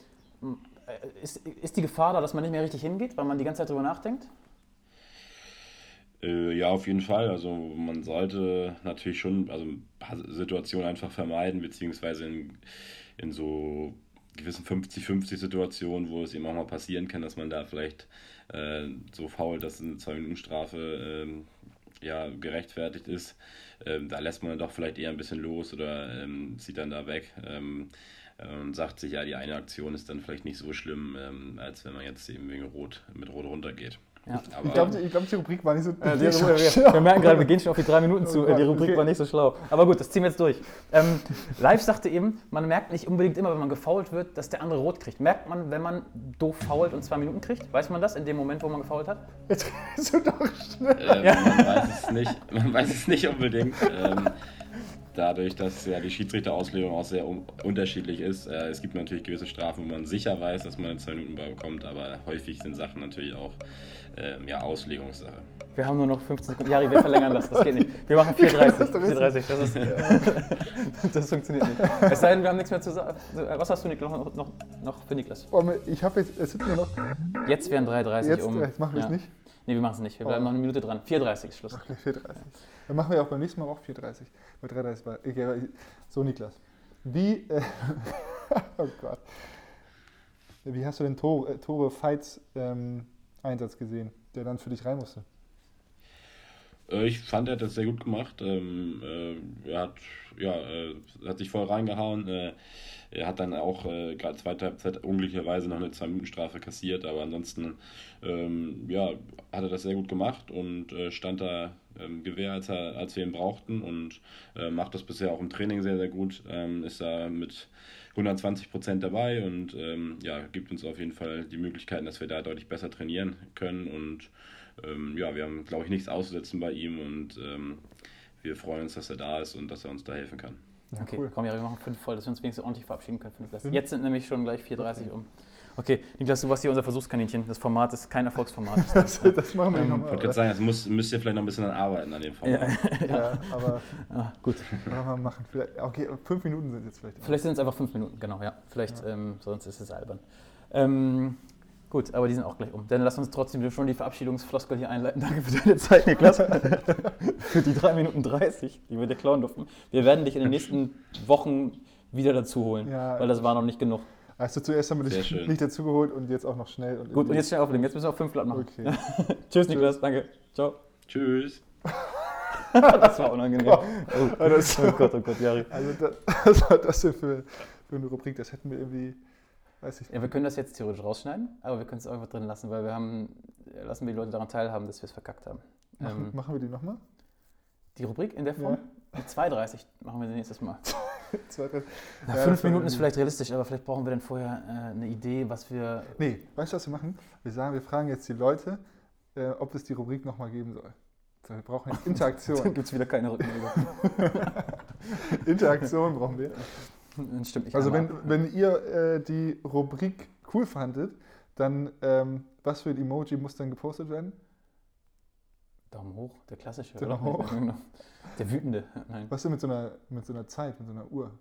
[SPEAKER 1] ist, ist die Gefahr da, dass man nicht mehr richtig hingeht, weil man die ganze Zeit drüber nachdenkt?
[SPEAKER 4] Äh, ja, auf jeden Fall. Also man sollte natürlich schon also Situationen einfach vermeiden, beziehungsweise in, in so gewissen 50-50 Situationen, wo es eben auch mal passieren kann, dass man da vielleicht äh, so faul, dass eine 2-Minuten-Strafe äh, ja, gerechtfertigt ist, ähm, da lässt man dann doch vielleicht eher ein bisschen los oder ähm, zieht dann da weg ähm, und sagt sich, ja, die eine Aktion ist dann vielleicht nicht so schlimm, ähm, als wenn man jetzt eben wegen Rot mit Rot runtergeht.
[SPEAKER 2] Ja. ich glaube, glaub, die Rubrik war nicht so. Äh,
[SPEAKER 1] die, so wir, wir, merken gerade, wir gehen schon auf die drei Minuten zu. Oh die Rubrik okay. war nicht so schlau. Aber gut, das ziehen wir jetzt durch. Ähm, Live sagte eben, man merkt nicht unbedingt immer, wenn man gefault wird, dass der andere rot kriegt. Merkt man, wenn man doof fault und zwei Minuten kriegt? Weiß man das in dem Moment, wo man gefault hat?
[SPEAKER 2] Jetzt redest du doch schnell.
[SPEAKER 4] Ähm, ja. Man weiß es nicht. Man weiß es nicht unbedingt. Ähm, dadurch, dass ja die Schiedsrichterauslegung auch sehr un unterschiedlich ist. Äh, es gibt natürlich gewisse Strafen, wo man sicher weiß, dass man eine zwei Minuten bekommt, aber häufig sind Sachen natürlich auch ähm, ja, Auslegungssache.
[SPEAKER 1] Wir haben nur noch 15 Sekunden. Jari, wir verlängern das. Das geht nicht. Wir machen 4,30. 4,30. Das, ist, <laughs> das funktioniert nicht. Es sei denn, wir haben nichts mehr zu sagen. Was hast du Niklas, noch, noch, noch für Niklas?
[SPEAKER 2] Oh, ich habe jetzt, es sind nur noch.
[SPEAKER 1] Jetzt wären 3,30
[SPEAKER 2] jetzt,
[SPEAKER 1] um.
[SPEAKER 2] Jetzt machen wir es
[SPEAKER 1] ja.
[SPEAKER 2] nicht.
[SPEAKER 1] Nee, wir machen es nicht. Wir bleiben oh. noch eine Minute dran. 4,30 ist Schluss.
[SPEAKER 2] Okay, 4,30. Dann machen wir auch beim nächsten Mal auch 4,30. Bei 3,30 war. Okay, so, Niklas. Wie. Äh, <laughs> oh Gott. Wie hast du den Tore, äh, Fights ähm, Einsatz gesehen, der dann für dich rein musste?
[SPEAKER 4] Äh, ich fand, er hat das sehr gut gemacht. Ähm, äh, er hat, ja, äh, hat sich voll reingehauen. er hat dann auch gerade zweite Halbzeit unglücklicherweise noch eine 2-Minuten-Strafe kassiert, aber ansonsten ähm, ja, hat er das sehr gut gemacht und stand da ähm, Gewehr, als, er, als wir ihn brauchten und macht das bisher auch im Training sehr, sehr gut. ist da mit 120 Prozent dabei und ähm, ja, gibt uns auf jeden Fall die Möglichkeiten, dass wir da deutlich besser trainieren können. Und ähm, ja, wir haben, glaube ich, nichts auszusetzen bei ihm und ähm, wir freuen uns, dass er da ist und dass er uns da helfen kann.
[SPEAKER 1] Ja, okay, cool. komm, ja, wir machen fünf voll, dass wir uns wenigstens ordentlich verabschieden können. Jetzt sind nämlich schon gleich 4.30 okay. um. Okay, Niklas, du warst hier unser Versuchskaninchen. Das Format ist kein Erfolgsformat. <laughs>
[SPEAKER 2] das, das machen wir ähm,
[SPEAKER 4] nochmal. Ich wollte gerade sagen, das muss, müsst ihr vielleicht noch ein bisschen arbeiten an dem Format. <laughs>
[SPEAKER 2] Ja, ja aber ah, gut. wir machen. Vielleicht, okay, fünf Minuten sind jetzt vielleicht.
[SPEAKER 1] Vielleicht sind es einfach fünf Minuten, genau, ja. Vielleicht, ja. Ähm, sonst ist es albern. Ähm, gut, aber die sind auch gleich um. Dann lass uns trotzdem schon die Verabschiedungsfloskel hier einleiten. <laughs> Danke für deine Zeit, Niklas. für die drei Minuten 30, die wir dir klauen durften. Wir werden dich in den nächsten Wochen wieder dazu holen, ja, weil das war noch nicht genug.
[SPEAKER 2] Also zuerst haben wir dich nicht dazugeholt und jetzt auch noch schnell. Und
[SPEAKER 1] Gut, und jetzt schnell auflegen. Jetzt müssen wir auf fünf Blatt machen. Okay. <laughs> Tschüss, Niklas. Danke. Ciao.
[SPEAKER 4] Tschüss. <laughs>
[SPEAKER 1] das war unangenehm. Oh, oh, das,
[SPEAKER 2] oh Gott, oh Gott, Jari. Also das, <laughs> war das denn für, für eine Rubrik? Das hätten wir irgendwie, weiß ich
[SPEAKER 1] nicht. Ja, wir können das jetzt theoretisch rausschneiden, aber wir können es auch einfach drin lassen, weil wir haben, lassen wir die Leute daran teilhaben, dass wir es verkackt haben.
[SPEAKER 2] Machen, ähm, machen wir die nochmal?
[SPEAKER 1] Die Rubrik in der Form? Ja. Die 2,30 machen wir nächstes Mal. <laughs>
[SPEAKER 2] Na,
[SPEAKER 1] fünf Minuten ist vielleicht realistisch, aber vielleicht brauchen wir dann vorher äh, eine Idee, was wir.
[SPEAKER 2] Nee, weißt du, was wir machen? Wir sagen, wir fragen jetzt die Leute, äh, ob es die Rubrik nochmal geben soll. So, wir brauchen jetzt <laughs> Interaktion.
[SPEAKER 1] dann gibt es wieder keine Rückmeldung. <laughs>
[SPEAKER 2] Interaktion brauchen wir.
[SPEAKER 1] Das stimmt nicht.
[SPEAKER 2] Also, wenn, wenn ihr äh, die Rubrik cool fandet, dann ähm, was für ein Emoji muss dann gepostet werden?
[SPEAKER 1] Daumen hoch, der klassische.
[SPEAKER 2] Daumen hoch. <laughs>
[SPEAKER 1] Der wütende. <laughs>
[SPEAKER 2] Nein. Was ist denn mit so, einer, mit so einer Zeit, mit so einer Uhr?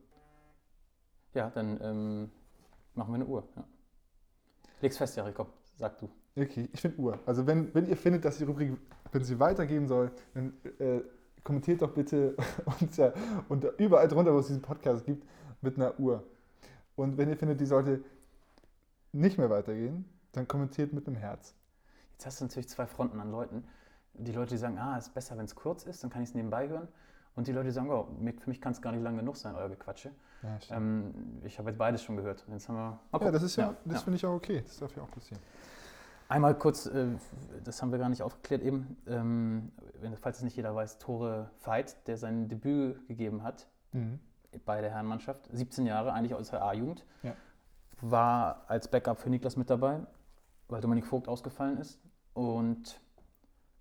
[SPEAKER 1] Ja, dann ähm, machen wir eine Uhr. Ja. Leg's fest, Jari, komm, sag du.
[SPEAKER 2] Okay, ich finde Uhr. Also wenn, wenn ihr findet, dass die Rubrik, wenn sie weitergehen soll, dann äh, kommentiert doch bitte <laughs> unter, unter, überall drunter, wo es diesen Podcast gibt, mit einer Uhr. Und wenn ihr findet, die sollte nicht mehr weitergehen, dann kommentiert mit einem Herz.
[SPEAKER 1] Jetzt hast du natürlich zwei Fronten an Leuten. Die Leute, die sagen, ah, es ist besser, wenn es kurz ist, dann kann ich es nebenbei hören. Und die Leute, die sagen, oh, für mich kann es gar nicht lang genug sein, euer Gequatsche.
[SPEAKER 2] Ja.
[SPEAKER 1] Ähm, ich habe jetzt beides schon gehört. Jetzt haben wir. Mal
[SPEAKER 2] ja, das ist ja,
[SPEAKER 1] Ja,
[SPEAKER 2] das
[SPEAKER 1] ja.
[SPEAKER 2] finde ich auch okay. Das darf ja auch passieren.
[SPEAKER 1] Einmal kurz, äh, das haben wir gar nicht aufgeklärt eben, ähm, falls es nicht jeder weiß, Tore Veit, der sein Debüt gegeben hat
[SPEAKER 2] Mhm.
[SPEAKER 1] bei der Herrenmannschaft, 17 Jahre, eigentlich aus der A-Jugend, war als Backup für Niklas mit dabei, weil Dominik Vogt ausgefallen ist und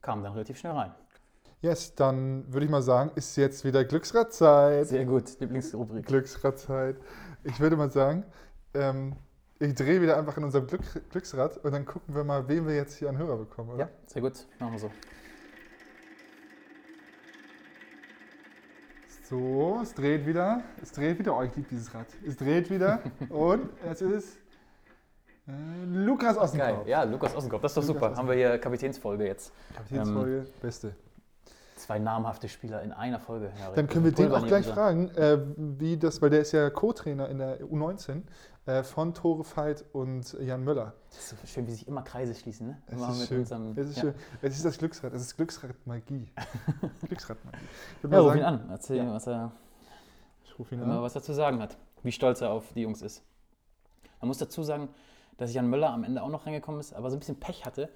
[SPEAKER 1] kam dann relativ schnell rein.
[SPEAKER 2] Yes, dann würde ich mal sagen, ist jetzt wieder Glücksradzeit.
[SPEAKER 1] Sehr gut, Lieblingsrubrik.
[SPEAKER 2] Glücksradzeit. Ich würde mal sagen, ähm, ich drehe wieder einfach in unserem Glück, Glücksrad und dann gucken wir mal, wen wir jetzt hier an Hörer bekommen, oder?
[SPEAKER 1] Ja, sehr gut, machen wir so.
[SPEAKER 2] So, es dreht wieder. Es dreht wieder. Oh, ich liebe dieses Rad. Es dreht wieder. <laughs> und es ist Lukas
[SPEAKER 1] Geil,
[SPEAKER 2] Ossenkopf.
[SPEAKER 1] ja, Lukas Ossenkopf, das ist doch
[SPEAKER 2] Lukas
[SPEAKER 1] super. Haben wir hier Kapitänsfolge jetzt.
[SPEAKER 2] Kapitänsfolge, beste.
[SPEAKER 1] Zwei namhafte Spieler in einer Folge. Ja,
[SPEAKER 2] Dann können wir den auch gleich
[SPEAKER 1] nehmen
[SPEAKER 2] fragen, äh, wie das, weil der ist ja Co-Trainer in der U19 äh, von Tore Veit und Jan Möller.
[SPEAKER 1] Das ist so schön, wie sich immer Kreise schließen, ne?
[SPEAKER 2] Es
[SPEAKER 1] Immer
[SPEAKER 2] ist
[SPEAKER 1] mit
[SPEAKER 2] schön.
[SPEAKER 1] unserem-
[SPEAKER 2] Es ist,
[SPEAKER 1] ja.
[SPEAKER 2] schön. es ist das Glücksrad. Es ist <laughs> Glücksrad-Magie.
[SPEAKER 1] Ja, ruf ihn an. Erzähl
[SPEAKER 2] Ja.
[SPEAKER 1] ihm, was er,
[SPEAKER 2] ich ihn an.
[SPEAKER 1] was er zu sagen hat. Wie stolz er auf die Jungs ist. Man muss dazu sagen, dass Jan Möller am Ende auch noch reingekommen ist, aber so ein bisschen Pech hatte.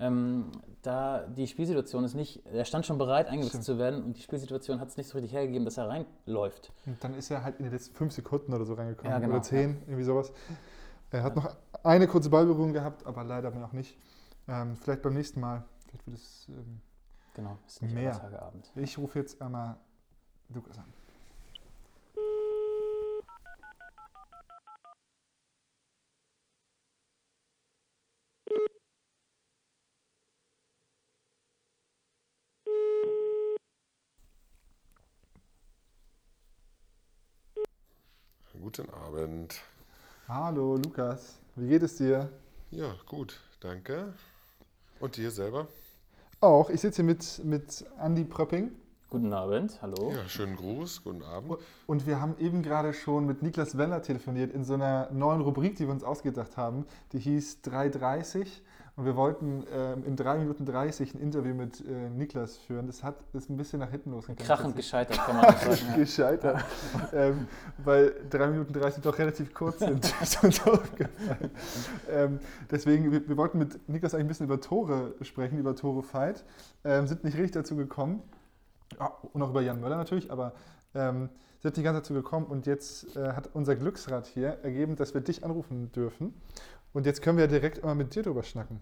[SPEAKER 1] Ähm, da die Spielsituation ist nicht, er stand schon bereit, eingewechselt zu werden und die Spielsituation hat es nicht so richtig hergegeben, dass er reinläuft.
[SPEAKER 2] Und dann ist er halt in den letzten fünf Sekunden oder so reingekommen.
[SPEAKER 1] Ja, genau,
[SPEAKER 2] Oder zehn, irgendwie sowas. Er hat noch eine kurze Ballberührung gehabt, aber leider mehr auch nicht. Ähm, vielleicht beim nächsten Mal. Vielleicht wird es, ähm,
[SPEAKER 1] Genau, ist nicht
[SPEAKER 2] Mehr. ich rufe jetzt einmal Lukas an.
[SPEAKER 5] Guten Abend.
[SPEAKER 2] Hallo Lukas, wie geht es dir?
[SPEAKER 5] Ja, gut, danke. Und dir selber?
[SPEAKER 2] Auch, ich sitze hier mit, mit Andy Pröpping
[SPEAKER 1] Guten Abend, hallo.
[SPEAKER 5] Ja, schönen Gruß, guten Abend.
[SPEAKER 2] und wir haben eben gerade schon mit Niklas Weller telefoniert in so einer neuen Rubrik, die wir uns ausgedacht haben. Die hieß 330 und wir wollten ähm, in 3 Minuten 30 ein Interview mit äh, Niklas führen. Das hat ist ein bisschen nach hinten losgegangen.
[SPEAKER 1] Krachend gescheitert, kann man auch sagen. Ja. <laughs>
[SPEAKER 2] gescheitert, ähm, weil 3 Minuten 30 doch relativ kurz sind. <laughs> Das ist uns aufgefallen. Ähm, deswegen, wir, wir wollten mit Niklas eigentlich ein bisschen über Tore sprechen, über Tore Fight. Ähm, sind nicht richtig dazu gekommen. Ah, und auch über Jan Möller natürlich, aber ähm, sind nicht ganz dazu gekommen. Und jetzt äh, hat unser Glücksrad hier ergeben, dass wir dich anrufen dürfen. Und jetzt können wir direkt mal mit dir drüber schnacken.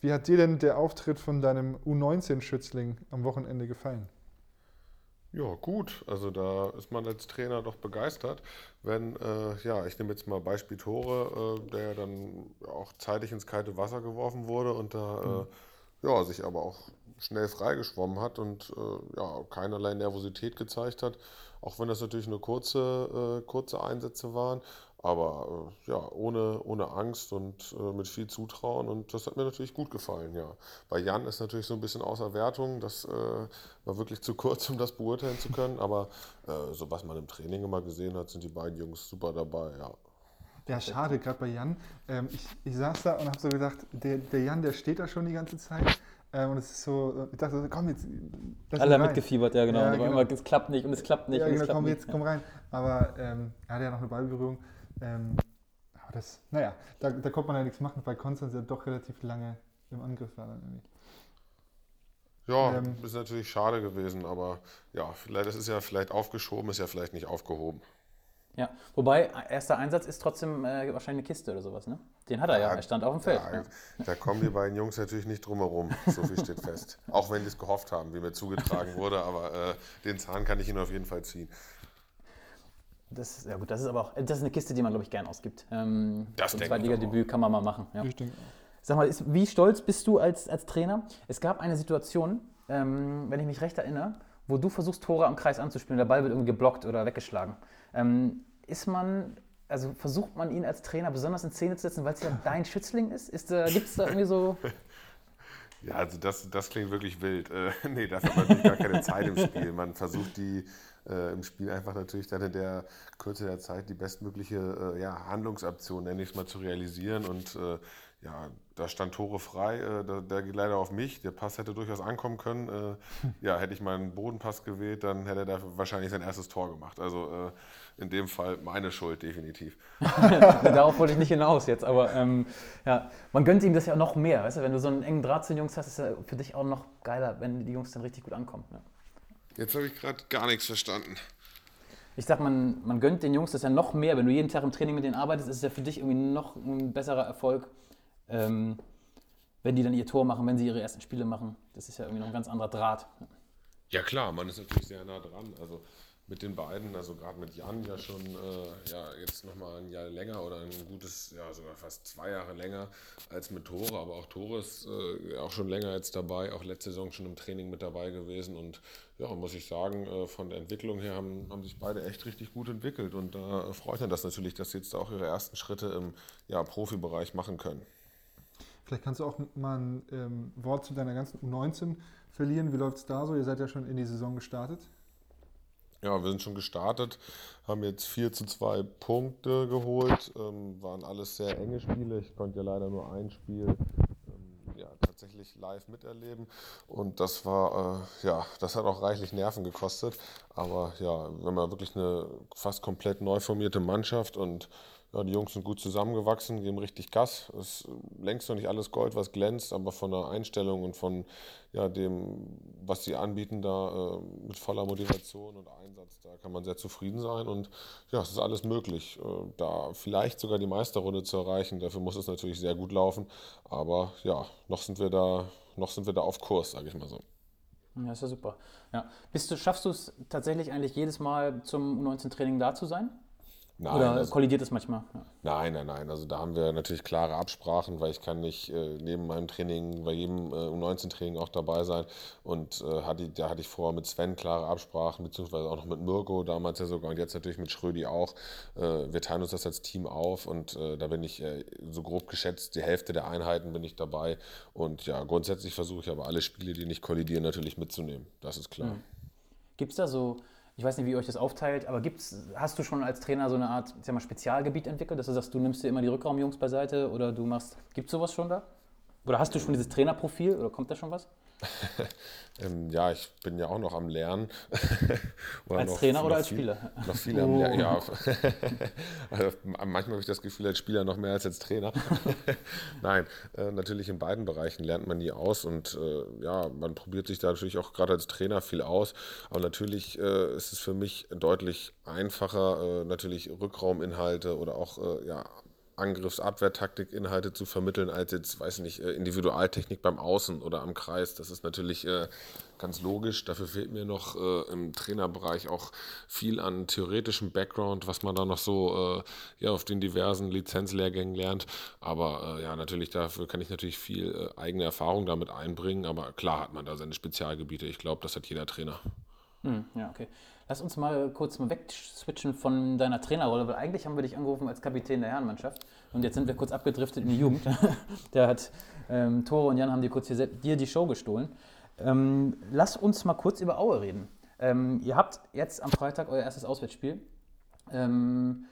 [SPEAKER 2] Wie hat dir denn der Auftritt von deinem U19-Schützling am Wochenende gefallen?
[SPEAKER 5] Ja, gut. Also da ist man als Trainer doch begeistert, wenn, äh, ja, ich nehme jetzt mal Beispiel Tore, äh, der dann auch zeitig ins kalte Wasser geworfen wurde und da, äh, ja, sich aber auch schnell freigeschwommen hat und äh, ja, keinerlei Nervosität gezeigt hat, auch wenn das natürlich nur kurze, äh, kurze Einsätze waren, aber äh, ja, ohne, ohne Angst und äh, mit viel Zutrauen und das hat mir natürlich gut gefallen, ja. Bei Jan ist natürlich so ein bisschen außer Wertung, das äh, war wirklich zu kurz, um das beurteilen zu können, aber äh, so was man im Training immer gesehen hat, sind die beiden Jungs super dabei, ja.
[SPEAKER 2] Ja, schade, gerade bei Jan. Ähm, ich, ich saß da und habe so gedacht, der, der Jan, der steht da schon die ganze Zeit. Ähm, und es ist so, ich dachte, so, komm jetzt. lass
[SPEAKER 1] Alle mitgefiebert, ja genau.
[SPEAKER 2] Ja, genau.
[SPEAKER 1] immer, es klappt nicht und es klappt nicht
[SPEAKER 2] Ja,
[SPEAKER 1] und es
[SPEAKER 2] genau,
[SPEAKER 1] klappt
[SPEAKER 2] komm
[SPEAKER 1] nicht.
[SPEAKER 2] jetzt, komm rein. Aber ähm, er hatte ja noch eine Ballberührung. Ähm, aber das, naja, da, da konnte man ja nichts machen, weil Konstanz ja doch relativ lange im Angriff war dann irgendwie.
[SPEAKER 5] Ja,
[SPEAKER 2] Ähm.
[SPEAKER 5] ist natürlich schade gewesen, aber ja, vielleicht, das ist ja vielleicht aufgeschoben, ist ja vielleicht nicht aufgehoben.
[SPEAKER 1] Ja, wobei, erster Einsatz ist trotzdem äh, wahrscheinlich eine Kiste oder sowas, ne? Den hat er ja,
[SPEAKER 5] Ja,
[SPEAKER 1] er stand auf dem Feld.
[SPEAKER 5] Ja,
[SPEAKER 1] Ja.
[SPEAKER 5] Da kommen die beiden Jungs natürlich nicht drum herum, so viel steht fest. Auch wenn die es gehofft haben, wie mir zugetragen wurde, aber äh, den Zahn kann ich ihnen auf jeden Fall ziehen.
[SPEAKER 1] Das, ist- ja gut, das ist aber auch, das ist eine Kiste, die man, glaube ich, gern ausgibt. Ähm,
[SPEAKER 5] Das
[SPEAKER 1] so ein
[SPEAKER 5] denke ich
[SPEAKER 1] Zweitliga-Debüt kann man mal machen. Ja.
[SPEAKER 2] Ich denke
[SPEAKER 1] Sag mal, ist, wie stolz bist du als, als Trainer? Es gab eine Situation, ähm, wenn ich mich recht erinnere, wo du versuchst, Tore am Kreis anzuspielen, der Ball wird irgendwie geblockt oder weggeschlagen. Ähm, ist man, also versucht man ihn als Trainer besonders in Szene zu setzen, weil es ja <laughs> dein Schützling ist? ist äh, Gibt es da irgendwie so. <laughs>
[SPEAKER 5] Ja, also das, das klingt wirklich wild. Äh, <laughs> nee, dafür hat man gar keine Zeit im Spiel. Man versucht die äh, im Spiel einfach natürlich dann in der Kürze der Zeit die bestmögliche äh, ja, Handlungsoption, nenne ich es mal, zu realisieren. Und äh, ja, da stand Tore frei, äh, der, der, geht leider auf mich. Der Pass hätte durchaus ankommen können. Äh, ja, hätte ich meinen Bodenpass gewählt, dann hätte er da wahrscheinlich sein erstes Tor gemacht. Also äh, in dem Fall meine Schuld, definitiv. <laughs>
[SPEAKER 1] Darauf wollte ich nicht hinaus jetzt, aber ähm, ja, man gönnt ihm das ja noch mehr. Weißt du? Wenn du so einen engen Draht zu den Jungs hast, ist es ja für dich auch noch geiler, wenn die Jungs dann richtig gut ankommen. Ja.
[SPEAKER 5] Jetzt habe ich gerade gar nichts verstanden.
[SPEAKER 1] Ich sag, man, man gönnt den Jungs das ja noch mehr. Wenn du jeden Tag im Training mit denen arbeitest, ist es ja für dich irgendwie noch ein besserer Erfolg, ähm, wenn die dann ihr Tor machen, wenn sie ihre ersten Spiele machen. Das ist ja irgendwie noch ein ganz anderer Draht.
[SPEAKER 5] Ja klar, man ist natürlich sehr nah dran. Also mit den beiden, also gerade mit Jan ja schon äh, ja, jetzt nochmal ein Jahr länger oder ein gutes, ja sogar fast zwei Jahre länger als mit Tore, aber auch Tore ist äh, auch schon länger jetzt dabei, auch letzte Saison schon im Training mit dabei gewesen und ja, muss ich sagen, äh, von der Entwicklung her haben, haben sich beide echt richtig gut entwickelt und da freut mich das natürlich, dass sie jetzt auch ihre ersten Schritte im ja, Profibereich machen können.
[SPEAKER 2] Vielleicht kannst du auch mal ein ähm, Wort zu deiner ganzen U19 verlieren. Wie läuft es da so? Ihr seid ja schon in die Saison gestartet.
[SPEAKER 5] Ja, wir sind schon gestartet, haben jetzt 4 zu 2 Punkte geholt, ähm, waren alles sehr enge Spiele. Ich konnte ja leider nur ein Spiel ähm, ja, tatsächlich live miterleben und das war, äh, ja, das hat auch reichlich Nerven gekostet. Aber ja, wir haben ja wirklich eine fast komplett neu formierte Mannschaft und ja, die Jungs sind gut zusammengewachsen, geben richtig Gas. Es ist längst noch nicht alles Gold, was glänzt, aber von der Einstellung und von ja, dem, was sie anbieten, da äh, mit voller Motivation und Einsatz, da kann man sehr zufrieden sein. Und ja, es ist alles möglich, äh, da vielleicht sogar die Meisterrunde zu erreichen. Dafür muss es natürlich sehr gut laufen. Aber ja, noch sind wir da, noch sind wir da auf Kurs, sage ich mal so.
[SPEAKER 1] Ja, ist ja super. Ja. Bist du, schaffst du es tatsächlich eigentlich jedes Mal zum U19-Training da zu sein? Nein, Oder also, kollidiert es manchmal? Ja.
[SPEAKER 5] Nein, nein, nein. Also da haben wir natürlich klare Absprachen, weil ich kann nicht äh, neben meinem Training bei jedem äh, U19-Training auch dabei sein. Und äh, hatte, da hatte ich vorher mit Sven klare Absprachen, beziehungsweise auch noch mit Mirko damals ja sogar und jetzt natürlich mit Schrödi auch. Äh, wir teilen uns das als Team auf und äh, da bin ich äh, so grob geschätzt, die Hälfte der Einheiten bin ich dabei. Und ja, grundsätzlich versuche ich aber alle Spiele, die nicht kollidieren, natürlich mitzunehmen. Das ist klar. Mhm.
[SPEAKER 1] Gibt es da so ich weiß nicht, wie ihr euch das aufteilt, aber gibt's, hast du schon als Trainer so eine Art sag mal, Spezialgebiet entwickelt, dass du sagst, du nimmst dir immer die Rückraumjungs beiseite oder du machst, gibt es sowas schon da? Oder hast du schon dieses Trainerprofil oder kommt da schon was? <laughs>
[SPEAKER 5] ähm, ja, ich bin ja auch noch am Lernen. <laughs>
[SPEAKER 1] als Trainer oder als viel, Spieler?
[SPEAKER 5] Noch viel oh. am Lernen, ja. <laughs> also, manchmal habe ich das Gefühl, als Spieler noch mehr als als Trainer. Nein, äh, natürlich in beiden Bereichen lernt man nie aus und äh, ja, man probiert sich da natürlich auch gerade als Trainer viel aus. Aber natürlich äh, ist es für mich deutlich einfacher, äh, natürlich Rückrauminhalte oder auch äh, ja, Angriffs-Abwehrtaktik-Inhalte zu vermitteln, als jetzt, weiß ich nicht, äh, Individualtechnik beim Außen oder am Kreis. Das ist natürlich äh, ganz logisch. Dafür fehlt mir noch äh, im Trainerbereich auch viel an theoretischem Background, was man da noch so ja, auf den diversen Lizenzlehrgängen lernt. Aber ja, natürlich dafür kann ich natürlich viel eigene Erfahrung damit einbringen. Aber klar hat man da seine Spezialgebiete. Ich glaube, das hat jeder Trainer.
[SPEAKER 1] Hm, ja, okay. Lass uns mal kurz mal wegswitchen von deiner Trainerrolle, weil eigentlich haben wir dich angerufen als Kapitän der Herrenmannschaft und jetzt sind wir kurz abgedriftet in die Jugend. <laughs> der hat ähm, Tore und Jan haben dir kurz hier, dir die Show gestohlen. Ähm, lass uns mal kurz über Aue reden. Ähm, ihr habt jetzt am Freitag euer erstes Auswärtsspiel. Ähm,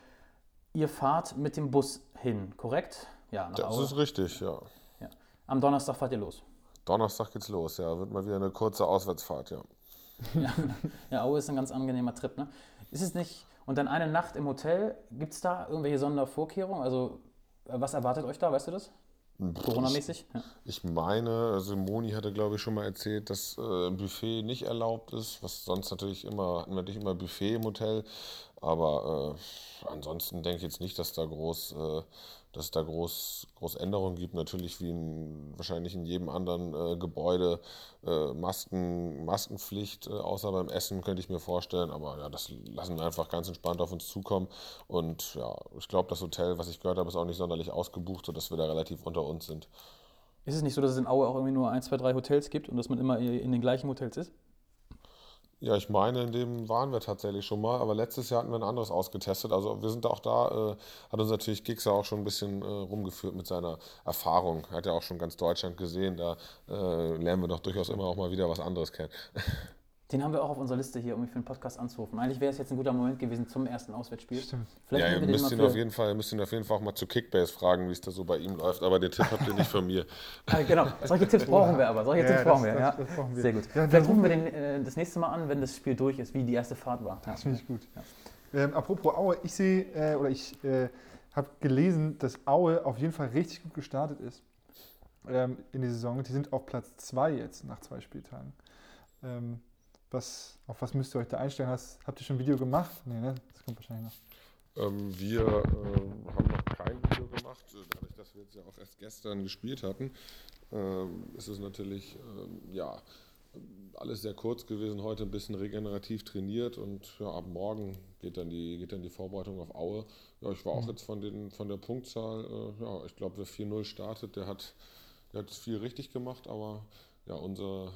[SPEAKER 1] ihr fahrt mit dem Bus hin, korrekt?
[SPEAKER 5] Ja, nach das Aue. ist richtig, ja.
[SPEAKER 1] ja. Am Donnerstag fahrt ihr los.
[SPEAKER 5] Donnerstag geht's los, ja. Wird mal wieder eine kurze Auswärtsfahrt, ja. <laughs>
[SPEAKER 1] ja, ja, Aue ist ein ganz angenehmer Trip, ne? Ist es nicht, und dann eine Nacht im Hotel, gibt es da irgendwelche Sondervorkehrungen? Also, was erwartet euch da, weißt du das? Corona-mäßig?
[SPEAKER 5] Ja. Ich meine, also Moni hatte, glaube ich, schon mal erzählt, dass äh, Buffet nicht erlaubt ist, was sonst natürlich immer, natürlich immer Buffet im Hotel. Aber äh, ansonsten denke ich jetzt nicht, dass da groß äh, dass es da groß, groß Änderungen gibt. Natürlich wie in, wahrscheinlich in jedem anderen äh, Gebäude äh, Masken, Maskenpflicht, äh, außer beim Essen könnte ich mir vorstellen. Aber ja, das lassen wir einfach ganz entspannt auf uns zukommen. Und ja, ich glaube, das Hotel, was ich gehört habe, ist auch nicht sonderlich ausgebucht, sodass wir da relativ unter uns sind.
[SPEAKER 1] Ist es nicht so, dass es in Aue auch irgendwie nur ein, zwei, drei Hotels gibt und dass man immer in den gleichen Hotels ist?
[SPEAKER 5] Ja, ich meine, in dem waren wir tatsächlich schon mal, aber letztes Jahr hatten wir ein anderes ausgetestet. Also wir sind auch da, äh, hat uns natürlich Gixer auch schon ein bisschen äh, rumgeführt mit seiner Erfahrung. Er hat ja auch schon ganz Deutschland gesehen, da äh, lernen wir doch durchaus immer auch mal wieder was anderes kennen. <laughs>
[SPEAKER 1] Den haben wir auch auf unserer Liste hier, um mich für den Podcast anzurufen. Eigentlich wäre es jetzt ein guter Moment gewesen zum ersten Auswärtsspiel.
[SPEAKER 2] Stimmt.
[SPEAKER 1] Vielleicht
[SPEAKER 5] ja, ihr müsst ihn, auf jeden Fall, müsst ihn auf jeden Fall auch mal zu Kickbase fragen, wie es da so bei ihm läuft. Aber den Tipp habt ihr nicht von mir. <laughs>
[SPEAKER 1] Ah, genau, solche Tipps <laughs> brauchen wir aber. Solche
[SPEAKER 2] Ja,
[SPEAKER 1] Tipps
[SPEAKER 2] das-
[SPEAKER 1] brauchen wir.
[SPEAKER 2] das-
[SPEAKER 1] ja.
[SPEAKER 2] das brauchen wir.
[SPEAKER 1] Sehr gut.
[SPEAKER 2] Ja, dann
[SPEAKER 1] Vielleicht rufen wir den äh, das nächste Mal an, wenn das Spiel durch ist, wie die erste Fahrt war. Ja.
[SPEAKER 2] Das finde ich gut. Ähm, apropos Aue, ich sehe äh, oder ich äh, habe gelesen, dass Aue auf jeden Fall richtig gut gestartet ist ähm, in die Saison. Die sind auf Platz 2 jetzt nach zwei Spieltagen. Ähm, was, auf was müsst ihr euch da einstellen? Hast, habt ihr schon ein Video gemacht? Nee, ne? Das kommt wahrscheinlich noch.
[SPEAKER 5] Ähm, wir äh, haben noch kein Video gemacht, äh, dadurch, dass wir jetzt ja auch erst gestern gespielt hatten. Ähm, ist es natürlich, ähm, ja, alles sehr kurz gewesen, heute ein bisschen regenerativ trainiert und ja, ab morgen geht dann die, geht dann die Vorbereitung auf Aue. Ja, ich war auch jetzt von, den, von der Punktzahl, äh, ja, ich glaube, wer 4-0 startet, der hat, der hat viel richtig gemacht, aber ja, unser,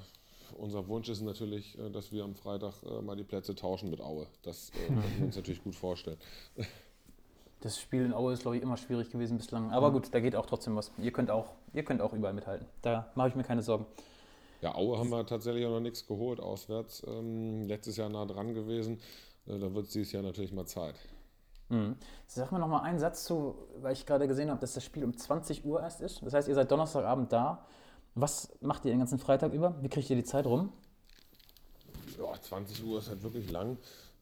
[SPEAKER 5] unser Wunsch ist natürlich, äh, dass wir am Freitag äh, mal die Plätze tauschen mit Aue. Das äh, <laughs> können wir uns natürlich gut vorstellen. <laughs>
[SPEAKER 1] Das Spiel in Aue ist, glaube ich, immer schwierig gewesen bislang. Aber gut, da geht auch trotzdem was. Ihr könnt auch, ihr könnt auch überall mithalten. Da mache ich mir keine Sorgen.
[SPEAKER 5] Ja, Aue haben wir tatsächlich auch noch nichts geholt auswärts. Ähm, letztes Jahr nah dran gewesen. Äh, da wird es dieses Jahr natürlich mal Zeit.
[SPEAKER 1] Mhm. Sag mir noch mal einen Satz zu, weil ich gerade gesehen habe, dass das Spiel um 20 Uhr erst ist. Das heißt, ihr seid Donnerstagabend da. Was macht ihr den ganzen Freitag über? Wie kriegt ihr die Zeit rum?
[SPEAKER 5] Ja, 20 Uhr ist halt wirklich lang.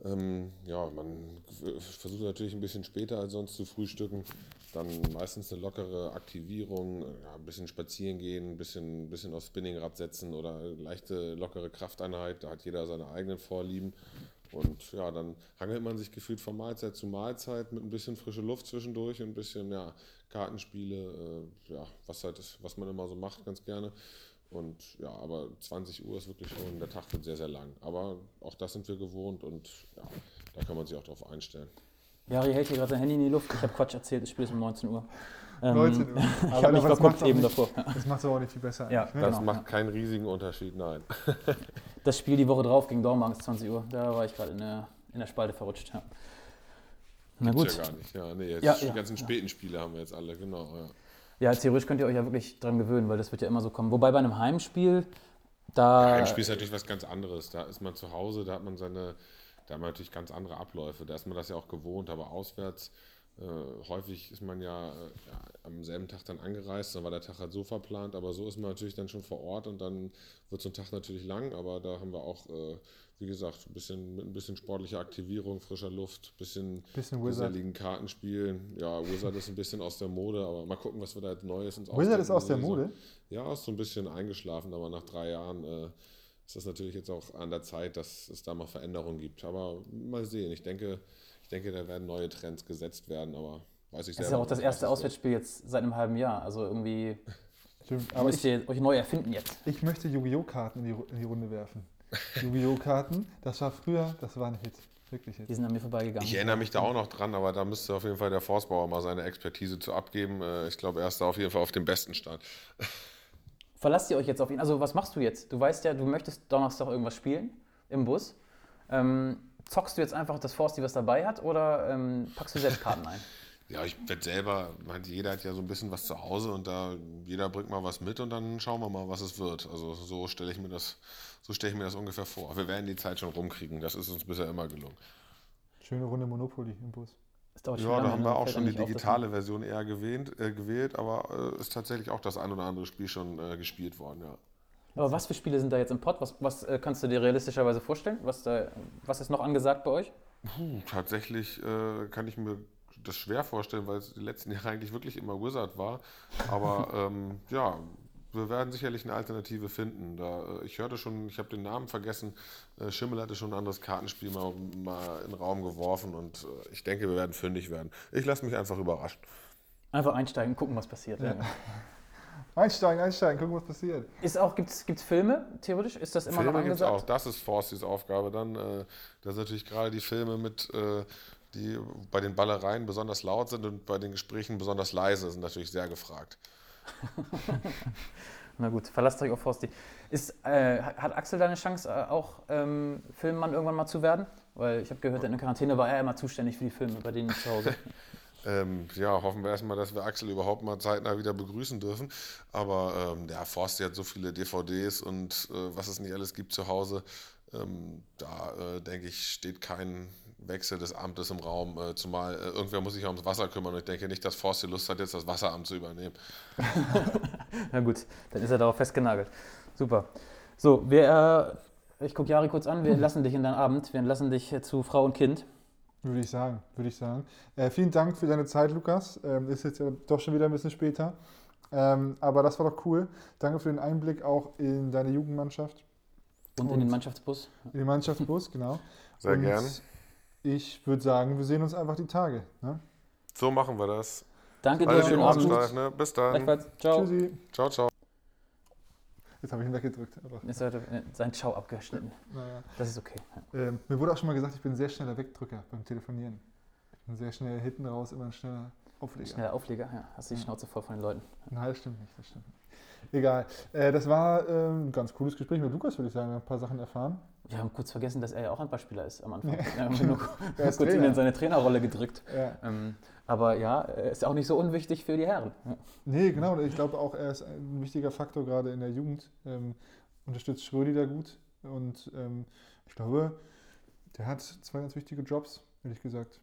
[SPEAKER 5] Ähm, ja, man versucht natürlich ein bisschen später als sonst zu frühstücken. Dann meistens eine lockere Aktivierung, ja, ein bisschen spazieren gehen, ein bisschen, bisschen aufs Spinningrad setzen oder leichte, lockere Krafteinheit. Da hat jeder seine eigenen Vorlieben. Und ja, dann hangelt man sich gefühlt von Mahlzeit zu Mahlzeit mit ein bisschen frische Luft zwischendurch und ein bisschen ja, Kartenspiele, äh, ja, was halt ist, was man immer so macht, ganz gerne. Und ja, aber 20 Uhr ist wirklich schon, der Tag wird sehr, sehr lang. Aber auch das sind wir gewohnt und ja, da kann man sich auch drauf einstellen.
[SPEAKER 1] Jari hält hier gerade sein Handy in die Luft. Ich habe Quatsch erzählt, das Spiel ist um 19 Uhr. Ähm,
[SPEAKER 2] 19 Uhr. <laughs>
[SPEAKER 1] ich
[SPEAKER 2] Aber-
[SPEAKER 1] habe mich verguckt eben
[SPEAKER 2] nicht-
[SPEAKER 1] davor.
[SPEAKER 2] Das macht es aber auch nicht viel besser.
[SPEAKER 1] Ja,
[SPEAKER 2] ne?
[SPEAKER 5] Das
[SPEAKER 1] Genau,
[SPEAKER 5] macht keinen riesigen Unterschied, nein. <laughs>
[SPEAKER 1] Das Spiel die Woche drauf gegen Dormagen ist 20 Uhr. Da war ich gerade in der, in der Spalte verrutscht. Ja. Na gut.
[SPEAKER 5] Gibt's ja gar nicht. Ja, nee, jetzt
[SPEAKER 1] Ja,
[SPEAKER 5] die
[SPEAKER 1] ja,
[SPEAKER 5] ganzen
[SPEAKER 1] ja.
[SPEAKER 5] späten Spiele haben wir jetzt alle, genau. Ja.
[SPEAKER 1] Ja, theoretisch könnt ihr euch ja wirklich dran gewöhnen, weil das wird ja immer so kommen. Wobei bei einem Heimspiel, da.
[SPEAKER 5] Heimspiel ist natürlich was ganz anderes. Da ist man zu Hause, da hat man seine, da hat man natürlich ganz andere Abläufe. Da ist man das ja auch gewohnt, aber auswärts äh, häufig ist man ja, äh, ja am selben Tag dann angereist, dann war der Tag halt so verplant, aber so ist man natürlich dann schon vor Ort und dann wird so ein Tag natürlich lang, aber da haben wir auch, äh, wie gesagt, ein bisschen, mit ein bisschen sportlicher Aktivierung, frischer Luft, bisschen,
[SPEAKER 2] Bisschen Wizard.
[SPEAKER 5] Kartenspielen. Ja, Wizard ist ein bisschen aus der Mode, aber mal gucken, was wir da jetzt Neues uns
[SPEAKER 2] Wizard ist aus der. Mode.
[SPEAKER 5] Ja, ist so ein bisschen eingeschlafen, aber nach drei Jahren äh, ist das natürlich jetzt auch an der Zeit, dass es da mal Veränderungen gibt. Aber mal sehen. Ich denke, denke, da werden neue Trends gesetzt werden, aber weiß ich
[SPEAKER 1] Das ist
[SPEAKER 5] selber
[SPEAKER 1] ja auch das erste. Auswärtsspiel jetzt seit einem halben Jahr. Also irgendwie <laughs>
[SPEAKER 2] Stimmt. Aber
[SPEAKER 1] müsst
[SPEAKER 2] ich,
[SPEAKER 1] ihr euch neu erfinden jetzt.
[SPEAKER 2] ich möchte Yu-Gi-Oh! Karten in die, in die Runde werfen. <laughs> Yu-Gi-Oh! Karten, das war früher, das war ein Hit. Wirklich Hit.
[SPEAKER 1] Die sind an mir vorbeigegangen.
[SPEAKER 5] Ich erinnere mich da auch noch dran, aber da müsste auf jeden Fall der Forstbauer mal seine Expertise zu abgeben. Äh, Ich glaube, er ist da auf jeden Fall auf dem besten Stand. <laughs>
[SPEAKER 1] Verlasst ihr euch jetzt auf ihn? Also was machst du jetzt? Du weißt ja, du möchtest Donnerstag irgendwas spielen im Bus. Ähm, zockst du jetzt einfach das Forsti, was dabei hat, oder ähm, packst du selbst Karten ein? <laughs>
[SPEAKER 5] Ja, ich werde selber, jeder hat ja so ein bisschen was zu Hause und da jeder bringt mal was mit und dann schauen wir mal, was es wird. Also so stelle ich mir das, so stelle ich mir das ungefähr vor. Wir werden die Zeit schon rumkriegen. Das ist uns bisher immer gelungen.
[SPEAKER 2] Schöne Runde Monopoly im Bus.
[SPEAKER 5] Ja,
[SPEAKER 1] lange,
[SPEAKER 5] da haben wir auch schon die
[SPEAKER 1] nicht auf,
[SPEAKER 5] digitale Version eher gewählt, äh, gewählt, aber äh, ist tatsächlich auch das ein oder andere Spiel schon äh, gespielt worden, ja.
[SPEAKER 1] Aber was für Spiele sind da jetzt im Pod? Was, was äh, kannst du dir realistischerweise vorstellen? Was, da, was ist noch angesagt bei euch?
[SPEAKER 5] Puh, tatsächlich äh, kann ich mir das schwer vorstellen, weil es die letzten <laughs> Jahre eigentlich wirklich immer Wizard war. Aber <laughs> ähm, ja, wir werden sicherlich eine Alternative finden. Da, äh, ich hörte schon, ich habe den Namen vergessen, äh, Schimmel hatte schon ein anderes Kartenspiel mal, mal in den Raum geworfen und äh, ich denke, wir werden fündig werden. Ich lasse mich einfach überraschen.
[SPEAKER 1] Einfach einsteigen, gucken, was passiert.
[SPEAKER 2] Ja. Einsteigen, einsteigen, gucken, was passiert.
[SPEAKER 1] Ist auch, gibt's, gibt's Filme, theoretisch? Ist das immer noch
[SPEAKER 5] Filme es
[SPEAKER 1] angesagt?
[SPEAKER 5] auch, das ist Forstis Aufgabe dann. Äh, das sind natürlich gerade die Filme mit, äh, die bei den Ballereien besonders laut sind und bei den Gesprächen besonders leise, sind natürlich sehr gefragt. <laughs>
[SPEAKER 1] Na gut, verlasst euch auf Forsti. Ist, äh, hat Axel da eine Chance, äh, auch ähm, Filmmann irgendwann mal zu werden? Weil ich habe gehört, in der Quarantäne war er immer zuständig für die Filme bei denen zu Hause. <laughs>
[SPEAKER 5] Ähm, ja, hoffen wir erstmal, dass wir Axel überhaupt mal zeitnah wieder begrüßen dürfen. Aber ähm, der Forsti hat so viele DVDs und äh, was es nicht alles gibt zu Hause. ähm, da äh, denke ich, steht kein Wechsel des Amtes im Raum, äh, zumal äh, irgendwer muss sich ja ums Wasser kümmern und ich denke nicht, dass Forst die Lust hat, jetzt das Wasseramt zu übernehmen. <laughs>
[SPEAKER 1] Na gut, dann ist er darauf festgenagelt. Super. So, wir, äh, ich gucke Jari kurz an, wir <laughs> lassen dich in deinen Abend, wir lassen dich äh, zu Frau und Kind.
[SPEAKER 2] Würde ich sagen, würde ich sagen. Äh, vielen Dank für deine Zeit, Lukas. Ähm, ist jetzt ja doch schon wieder ein bisschen später. Ähm, aber das war doch cool. Danke für den Einblick auch in deine Jugendmannschaft.
[SPEAKER 1] Und, in
[SPEAKER 2] Und-
[SPEAKER 1] den Mannschaftsbus.
[SPEAKER 2] In den Mannschaftsbus, genau.
[SPEAKER 5] Sehr
[SPEAKER 2] Und
[SPEAKER 5] gern.
[SPEAKER 2] Ich würde sagen, wir sehen uns einfach die Tage. Ne?
[SPEAKER 5] So machen wir das.
[SPEAKER 1] Danke dir,
[SPEAKER 5] Alle die
[SPEAKER 1] schönen Abend.
[SPEAKER 5] ne? Bis dann.
[SPEAKER 1] Ciao.
[SPEAKER 2] Tschüssi.
[SPEAKER 5] Ciao, ciao.
[SPEAKER 2] Jetzt habe ich ihn weggedrückt.
[SPEAKER 1] Jetzt hat er äh, sein Ciao abgeschnitten.
[SPEAKER 2] naja.
[SPEAKER 1] Das ist okay.
[SPEAKER 2] Ähm, mir wurde auch schon mal gesagt, ich bin ein sehr schneller Wegdrücker beim Telefonieren. Ich bin sehr schnell hinten raus, immer ein schneller Aufleger.
[SPEAKER 1] Schneller Aufleger, ja. Hast du die Schnauze voll von den Leuten.
[SPEAKER 2] Nein, das stimmt nicht, das stimmt nicht. Egal. Äh, das war ähm, ein ganz cooles Gespräch mit Lukas, würde ich sagen. Wir haben ein paar Sachen erfahren.
[SPEAKER 1] Wir haben kurz vergessen, dass er ja auch Handballspieler ist am Anfang. Wir haben nur <laughs>
[SPEAKER 2] Er
[SPEAKER 1] kurz ihn
[SPEAKER 2] Trainer.
[SPEAKER 1] in seine Trainerrolle gedrückt.
[SPEAKER 2] Ja.
[SPEAKER 1] Ähm, aber ja, er ist auch nicht so unwichtig für die Herren. Ja.
[SPEAKER 2] Nee, genau. Ich glaube auch, er ist ein wichtiger Faktor gerade in der Jugend. Ähm, unterstützt Schrödi da gut. Und ähm, ich glaube, der hat zwei ganz wichtige Jobs, ehrlich gesagt.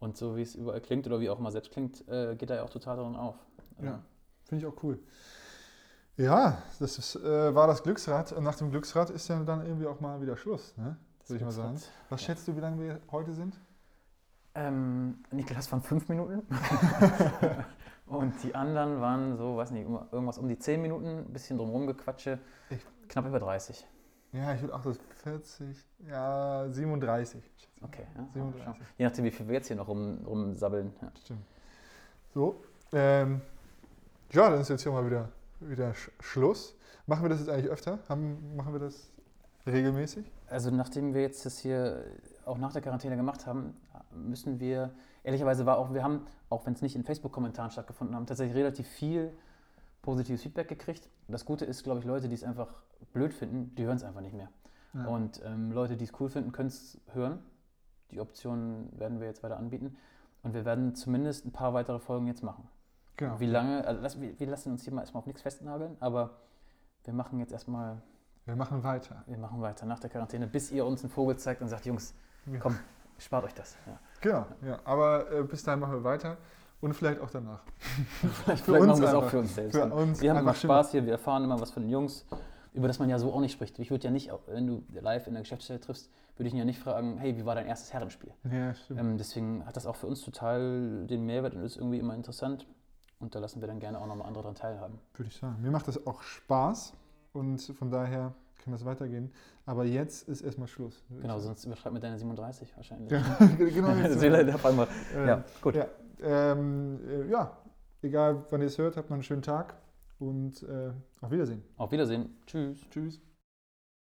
[SPEAKER 1] Und so wie es überall klingt oder wie auch immer selbst klingt, äh, geht er ja auch total darin auf. Also,
[SPEAKER 2] Ja. Finde ich auch cool. Ja, das ist, äh, war das Glücksrad. Und nach dem Glücksrad ist ja dann irgendwie auch mal wieder Schluss, ne? Würde ich mal sagen. Was schätzt du, wie lange wir heute sind?
[SPEAKER 1] Ähm, Niklas von fünf Minuten. <laughs> Und die anderen waren so, weiß nicht, irgendwas um die zehn Minuten, ein bisschen drumherum gequatsche,
[SPEAKER 2] Echt?
[SPEAKER 1] knapp über 30.
[SPEAKER 2] Ja, ich würde auch das 40, ja, 37.
[SPEAKER 1] Okay, ja,
[SPEAKER 2] 37.
[SPEAKER 1] Je nachdem, wie viel wir jetzt hier noch rum, rumsabbeln. Ja.
[SPEAKER 2] Stimmt. So, ähm, ja, dann ist jetzt hier mal wieder, wieder Sch Schluss. Machen wir das jetzt eigentlich öfter? Haben, machen wir das regelmäßig?
[SPEAKER 1] Also nachdem wir jetzt das hier auch nach der Quarantäne gemacht haben, müssen wir, ehrlicherweise war auch, wir haben, auch wenn es nicht in Facebook-Kommentaren stattgefunden haben, tatsächlich relativ viel positives Feedback gekriegt. Das Gute ist, glaube ich, Leute, die es einfach blöd finden, die hören es einfach nicht mehr.
[SPEAKER 2] Ja.
[SPEAKER 1] Und ähm, Leute, die es cool finden, können es hören. Die Option werden wir jetzt weiter anbieten. Und wir werden zumindest ein paar weitere Folgen jetzt machen.
[SPEAKER 2] Genau.
[SPEAKER 1] Wie lange, also lass, wir, wir lassen uns hier mal erstmal auf nichts festnageln, aber wir machen jetzt erstmal,
[SPEAKER 2] Wir machen weiter.
[SPEAKER 1] wir machen weiter nach der Quarantäne, bis ihr uns einen Vogel zeigt und sagt, Jungs, komm, spart euch das. Ja.
[SPEAKER 2] Genau, ja. Aber äh, bis dahin machen wir weiter und vielleicht auch danach. <laughs>
[SPEAKER 1] Vielleicht, vielleicht machen wir es auch für uns selbst.
[SPEAKER 2] Für uns
[SPEAKER 1] wir haben immer
[SPEAKER 2] einfach
[SPEAKER 1] Spaß hier, wir erfahren immer was von den Jungs, über das man ja so auch nicht spricht. Ich würde ja nicht, wenn du live in der Geschäftsstelle triffst, würde ich ihn ja nicht fragen, hey, wie war dein erstes Herrenspiel?
[SPEAKER 2] Ja, stimmt.
[SPEAKER 1] Ähm, deswegen hat das auch für uns total den Mehrwert und ist irgendwie immer interessant. Und da lassen wir dann gerne auch nochmal andere daran teilhaben.
[SPEAKER 2] Würde ich sagen. Mir macht das auch Spaß und von daher können wir es weitergehen. Aber jetzt ist erstmal Schluss.
[SPEAKER 1] Genau, sonst überschreibt mit deiner 37 wahrscheinlich.
[SPEAKER 2] Ja, <laughs> genau. <laughs> jetzt-
[SPEAKER 1] Seele auf einmal.
[SPEAKER 2] äh,
[SPEAKER 1] Ja, gut.
[SPEAKER 2] Ja, ähm, äh, ja, egal wann ihr es hört, habt noch einen schönen Tag und äh, auf Wiedersehen.
[SPEAKER 1] Auf Wiedersehen. Tschüss.
[SPEAKER 2] Tschüss.